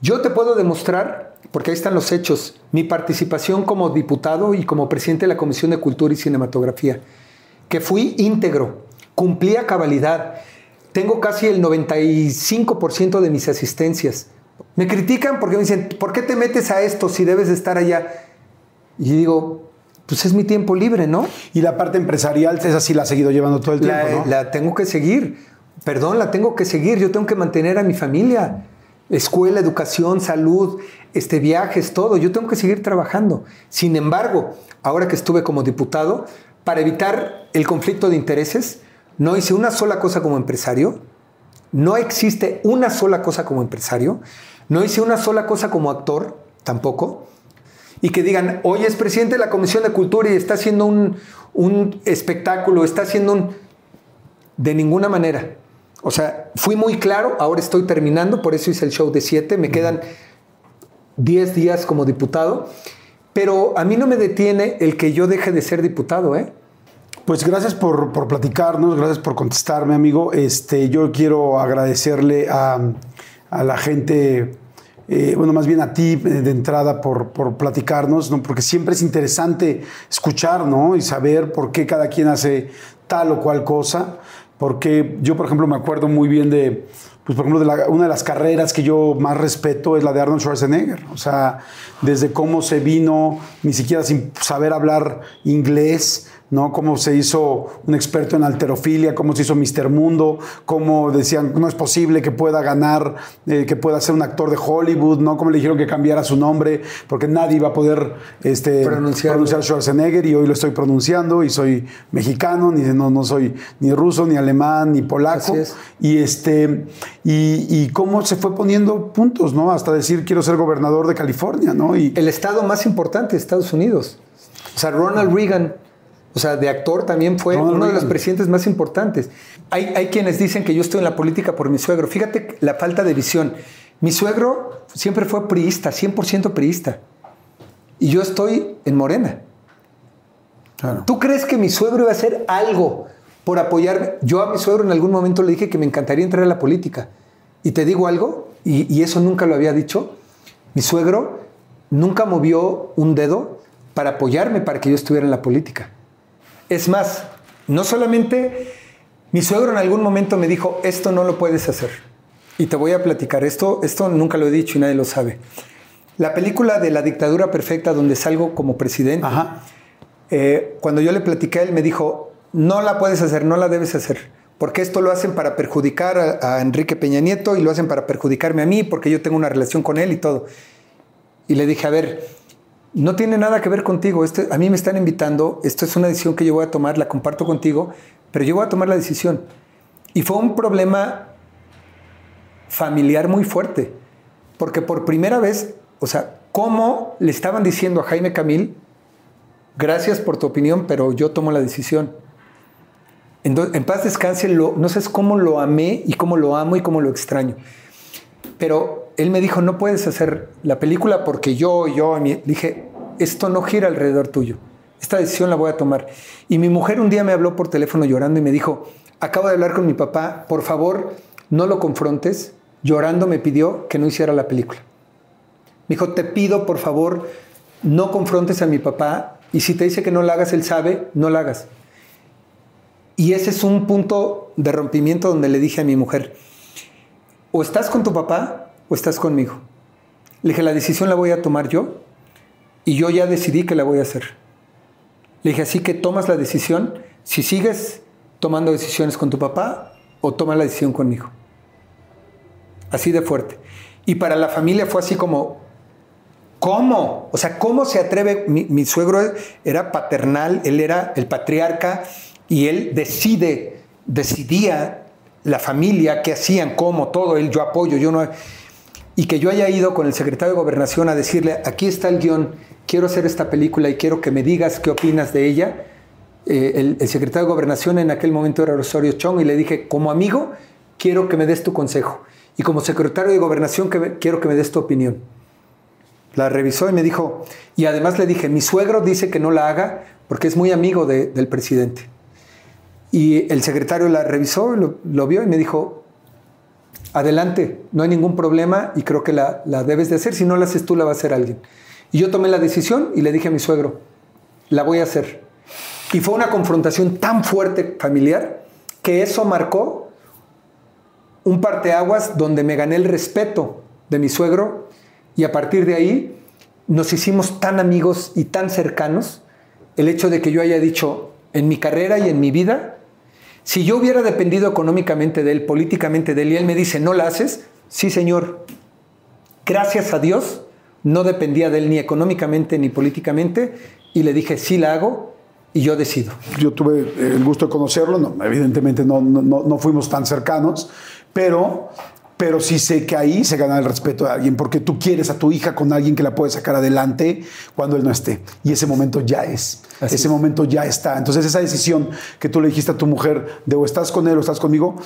Yo te puedo demostrar, porque ahí están los hechos, mi participación como diputado y como presidente de la Comisión de Cultura y Cinematografía que fui íntegro, cumplía cabalidad. Tengo casi el 95% de mis asistencias. Me critican porque me dicen, ¿por qué te metes a esto si debes estar allá? Y digo, pues es mi tiempo libre, ¿no? Y la parte empresarial, esa sí la ha seguido llevando todo el tiempo, la, ¿no? La tengo que seguir. Perdón, la tengo que seguir. Yo tengo que mantener a mi familia. Escuela, educación, salud, este, viajes, todo. Yo tengo que seguir trabajando. Sin embargo, ahora que estuve como diputado, para evitar el conflicto de intereses, no hice una sola cosa como empresario, no existe una sola cosa como empresario, no hice una sola cosa como actor, tampoco, y que digan, hoy es presidente de la Comisión de Cultura y está haciendo un, un espectáculo, está haciendo un... De ninguna manera. O sea, fui muy claro, ahora estoy terminando, por eso hice el show de siete, me quedan 10 días como diputado pero a mí no me detiene el que yo deje de ser diputado, ¿eh? Pues gracias por, platicarnos, gracias por contestarme, amigo. Este, yo quiero agradecerle a, la gente, eh, bueno, más bien a ti eh, de entrada por, por platicarnos, ¿no? porque siempre es interesante escuchar ¿no? y saber por qué cada quien hace tal o cual cosa. Porque yo, por ejemplo, me acuerdo muy bien de, pues por ejemplo, una de las carreras que yo más respeto es la de Arnold Schwarzenegger. O sea, desde cómo se vino, ni siquiera sin saber hablar inglés, ¿no? Cómo se hizo un experto en alterofilia, cómo se hizo Mr. Mundo, cómo decían, no es posible que pueda ganar, eh, que pueda ser un actor de Hollywood, ¿no? Cómo le dijeron que cambiara su nombre, porque nadie iba a poder este, pronunciar Schwarzenegger y hoy lo estoy pronunciando y soy mexicano, ni, no, no soy ni ruso, ni alemán, ni polaco. Es. Y, este, y, y cómo se fue poniendo puntos, ¿no? Hasta decir quiero ser gobernador de California, ¿no? Y, El estado más importante de Estados Unidos. O sea, Ronald Reagan, o sea, de actor también fue uno de los presidentes más importantes. Hay, hay quienes dicen que yo estoy en la política por mi suegro. Fíjate la falta de visión. Mi suegro siempre fue priista, 100% priista. Y yo estoy en Morena. claro. ¿Tú crees que mi suegro iba a hacer algo por apoyarme? Yo a mi suegro en algún momento le dije que me encantaría entrar a la política. Y te digo algo, y, y eso nunca lo había dicho, mi suegro nunca movió un dedo para apoyarme para que yo estuviera en la política. Es más, no solamente mi suegro en algún momento me dijo, esto no lo puedes hacer. Y te voy a platicar, esto, esto nunca lo he dicho y nadie lo sabe. La película de la dictadura perfecta donde salgo como presidente, Ajá. eh, cuando yo le platiqué a él, me dijo, no la puedes hacer, no la debes hacer, porque esto lo hacen para perjudicar a, a Enrique Peña Nieto y lo hacen para perjudicarme a mí, porque yo tengo una relación con él y todo. Y le dije, a ver, no tiene nada que ver contigo, esto, a mí me están invitando, esto es una decisión que yo voy a tomar, la comparto contigo, pero yo voy a tomar la decisión. Y fue un problema familiar muy fuerte, porque por primera vez, o sea, ¿cómo le estaban diciendo a Jaime Camil, gracias por tu opinión, pero yo tomo la decisión? En, paz descanse, no sabes cómo lo amé y cómo lo amo y cómo lo extraño. Pero él me dijo, no puedes hacer la película porque yo, yo, mi-". Le dije, esto no gira alrededor tuyo. Esta decisión la voy a tomar. Y mi mujer un día me habló por teléfono llorando y me dijo, acabo de hablar con mi papá, por favor, no lo confrontes. Llorando me pidió que no hiciera la película. Me dijo, te pido, por favor, no confrontes a mi papá y si te dice que no la hagas, él sabe, no la hagas. Y ese es un punto de rompimiento donde le dije a mi mujer, o estás con tu papá o estás conmigo. Le dije, la decisión la voy a tomar yo y yo ya decidí que la voy a hacer. Le dije, así que tomas la decisión si sigues tomando decisiones con tu papá o tomas la decisión conmigo. Así de fuerte. Y para la familia fue así como, ¿cómo? O sea, ¿cómo se atreve? Mi, mi suegro era paternal, él era el patriarca y él decide, decidía la familia, qué hacían, cómo, todo, él, yo apoyo, yo no... Y que yo haya ido con el secretario de Gobernación a decirle, aquí está el guion, quiero hacer esta película y quiero que me digas qué opinas de ella. Eh, el, secretario de Gobernación en aquel momento era Rosario Chong y le dije, como amigo, quiero que me des tu consejo. Y como secretario de Gobernación, quiero que me des tu opinión. La revisó y me dijo, y además le dije, mi suegro dice que no la haga porque es muy amigo de- del presidente. Y el secretario la revisó, lo, lo vio y me dijo, adelante, no hay ningún problema y creo que la, debes de hacer. Si no la haces tú, la va a hacer alguien. Y yo tomé la decisión y le dije a mi suegro, la voy a hacer. Y fue una confrontación tan fuerte familiar que eso marcó un parteaguas donde me gané el respeto de mi suegro y a partir de ahí nos hicimos tan amigos y tan cercanos el hecho de que yo haya dicho en mi carrera y en mi vida, si yo hubiera dependido económicamente de él, políticamente de él, y él me dice, no la haces, sí señor, gracias a Dios, no dependía de él ni económicamente ni políticamente, y le dije, sí la hago y yo decido. Yo tuve el gusto de conocerlo, no, evidentemente no, no, no- no fuimos tan cercanos, pero, pero sí sé que ahí se gana el respeto de alguien, porque tú quieres a tu hija con alguien que la puede sacar adelante cuando él no esté. Y ese momento ya es, Así ese es. momento ya está. Entonces esa decisión que tú le dijiste a tu mujer de o estás con él o estás conmigo,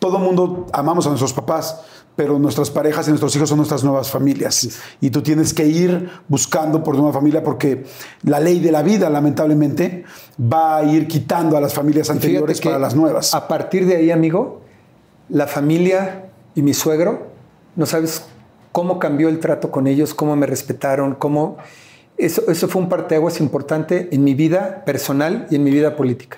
todo mundo amamos a nuestros papás. Pero nuestras parejas y nuestros hijos son nuestras nuevas familias. Y tú tienes que ir buscando por tu nueva familia porque la ley de la vida, lamentablemente, va a ir quitando a las familias anteriores para las nuevas. A partir de ahí, amigo, la familia y mi suegro, no sabes cómo cambió el trato con ellos, cómo me respetaron, cómo... Eso, eso fue un parteaguas importante en mi vida personal y en mi vida política.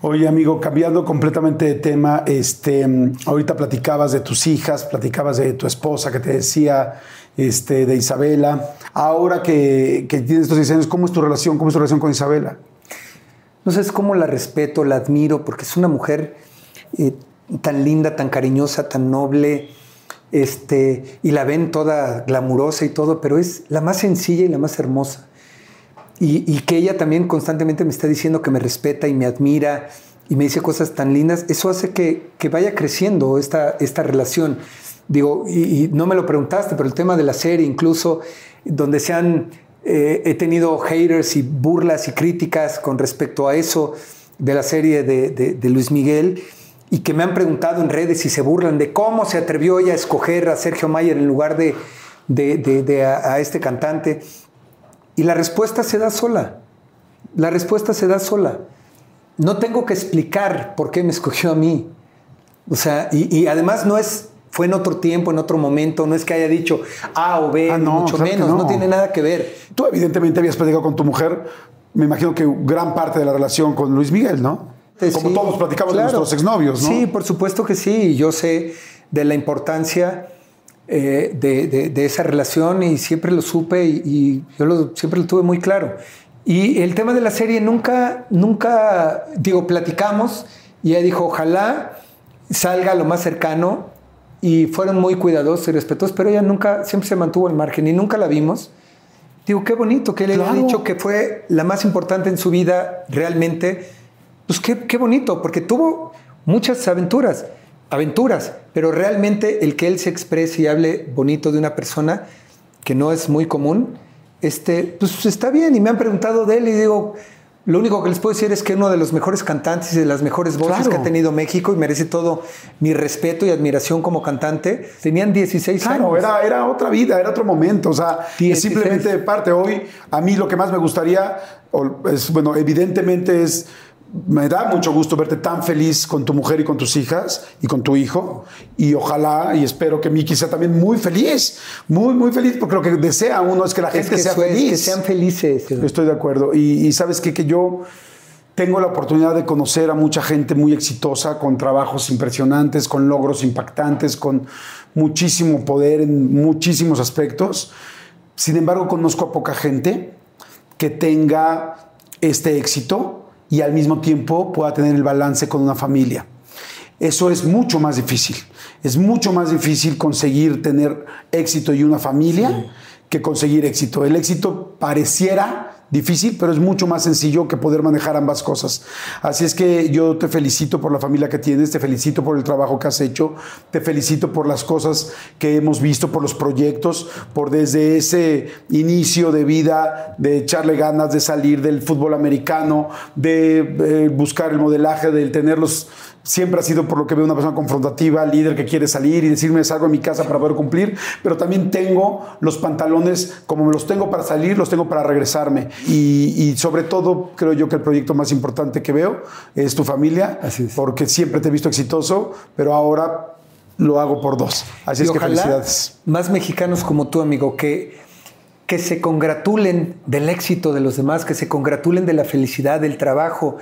Oye, amigo, cambiando completamente de tema, este, ahorita platicabas de tus hijas, platicabas de tu esposa que te decía, este, de Isabela. Ahora que, que tienes estos 10 años, ¿cómo es tu relación? ¿Cómo es tu relación con Isabela? No sé, cómo la respeto, la admiro, porque es una mujer eh, tan linda, tan cariñosa, tan noble, este, y la ven toda glamurosa y todo, pero es la más sencilla y la más hermosa. Y, que ella también constantemente me está diciendo que me respeta y me admira y me dice cosas tan lindas, eso hace que, que vaya creciendo esta, esta relación. Digo, y, no me lo preguntaste, pero el tema de la serie, incluso donde se han, eh, he tenido haters y burlas y críticas con respecto a eso de la serie de Luis Miguel, y que me han preguntado en redes si se burlan de cómo se atrevió ella a escoger a Sergio Mayer en lugar de, de a, a este cantante. Y la respuesta se da sola. La respuesta se da sola. No tengo que explicar por qué me escogió a mí. O sea, y, y, además no es, fue en otro tiempo, en otro momento, no es que haya dicho A o B, ah, no, mucho menos, no. no. tiene nada que ver. Tú evidentemente habías platicado con tu mujer, me imagino que gran parte de la relación con Luis Miguel, ¿no? Como sí, todos platicamos claro. de nuestros exnovios, ¿no? Sí, por supuesto que sí. Yo sé de la importancia eh, de, de, de, esa relación y siempre lo supe y, y yo lo, siempre lo tuve muy claro. Y el tema de la serie nunca, nunca, digo, platicamos y ella dijo, ojalá salga lo más cercano y fueron muy cuidadosos y respetuosos, pero ella nunca, siempre se mantuvo al margen y nunca la vimos. Digo, qué bonito que le claro. haya dicho que fue la más importante en su vida realmente. Pues qué, qué bonito, porque tuvo muchas aventuras aventuras, pero realmente el que él se exprese y hable bonito de una persona que no es muy común, este, pues está bien. Y me han preguntado de él y digo, lo único que les puedo decir es que uno de los mejores cantantes y de las mejores voces claro. que ha tenido México y merece todo mi respeto y admiración como cantante. Tenían 16 claro, años. Era, era otra vida, era otro momento. O sea, 16. es simplemente de parte. Hoy, a mí lo que más me gustaría, es, bueno, evidentemente es me da mucho gusto verte tan feliz con tu mujer y con tus hijas y con tu hijo. Y ojalá y espero que Miki sea también muy feliz, muy, muy feliz, porque lo que desea uno es que la gente es que sea feliz. que sean felices. Estoy de acuerdo. Y, y sabes qué? que yo tengo la oportunidad de conocer a mucha gente muy exitosa, con trabajos impresionantes, con logros impactantes, con muchísimo poder en muchísimos aspectos. Sin embargo, conozco a poca gente que tenga este éxito y al mismo tiempo pueda tener el balance con una familia. Eso es mucho más difícil. Es mucho más difícil conseguir tener éxito y una familia sí. que conseguir éxito. El éxito pareciera difícil, pero es mucho más sencillo que poder manejar ambas cosas. Así es que yo te felicito por la familia que tienes, te felicito por el trabajo que has hecho, te felicito por las cosas que hemos visto, por los proyectos, por desde ese inicio de vida, de echarle ganas, de salir del fútbol americano, de eh, buscar el modelaje, de tenerlos siempre ha sido por lo que veo una persona confrontativa, líder que quiere salir y decirme salgo a mi casa para poder cumplir, pero también tengo los pantalones, como me los tengo para salir, los tengo para regresarme. Y, y sobre todo creo yo que el proyecto más importante que veo es tu familia, Así es. porque siempre te he visto exitoso, pero ahora lo hago por dos. Así y es que felicidades. Más mexicanos como tú, amigo, que que se congratulen del éxito de los demás, que se congratulen de la felicidad, del trabajo.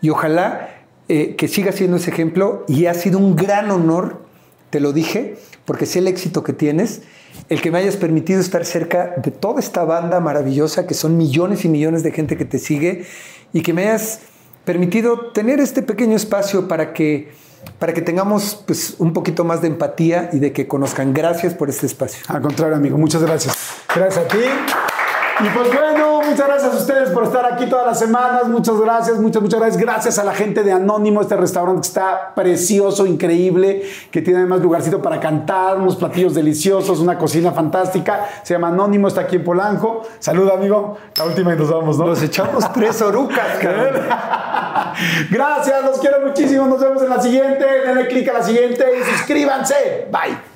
Y ojalá eh, que siga siendo ese ejemplo y ha sido un gran honor, te lo dije, porque sé el éxito que tienes, el que me hayas permitido estar cerca de toda esta banda maravillosa, que son millones y millones de gente que te sigue, y que me hayas permitido tener este pequeño espacio para que, para que tengamos pues, un poquito más de empatía y de que conozcan. Gracias por este espacio. Al contrario, amigo, muchas gracias. Gracias a ti. Y pues bueno, muchas gracias a ustedes por estar aquí todas las semanas. Muchas gracias, muchas, muchas gracias. Gracias a la gente de Anónimo, este restaurante que está precioso, increíble, que tiene además lugarcito para cantar, unos platillos deliciosos, una cocina fantástica. Se llama Anónimo, está aquí en Polanco. Saluda, amigo. La última y nos vamos, ¿no? Nos echamos tres orucas, cabrón. gracias, los quiero muchísimo. Nos vemos en la siguiente. Denle clic a la siguiente y suscríbanse. Bye.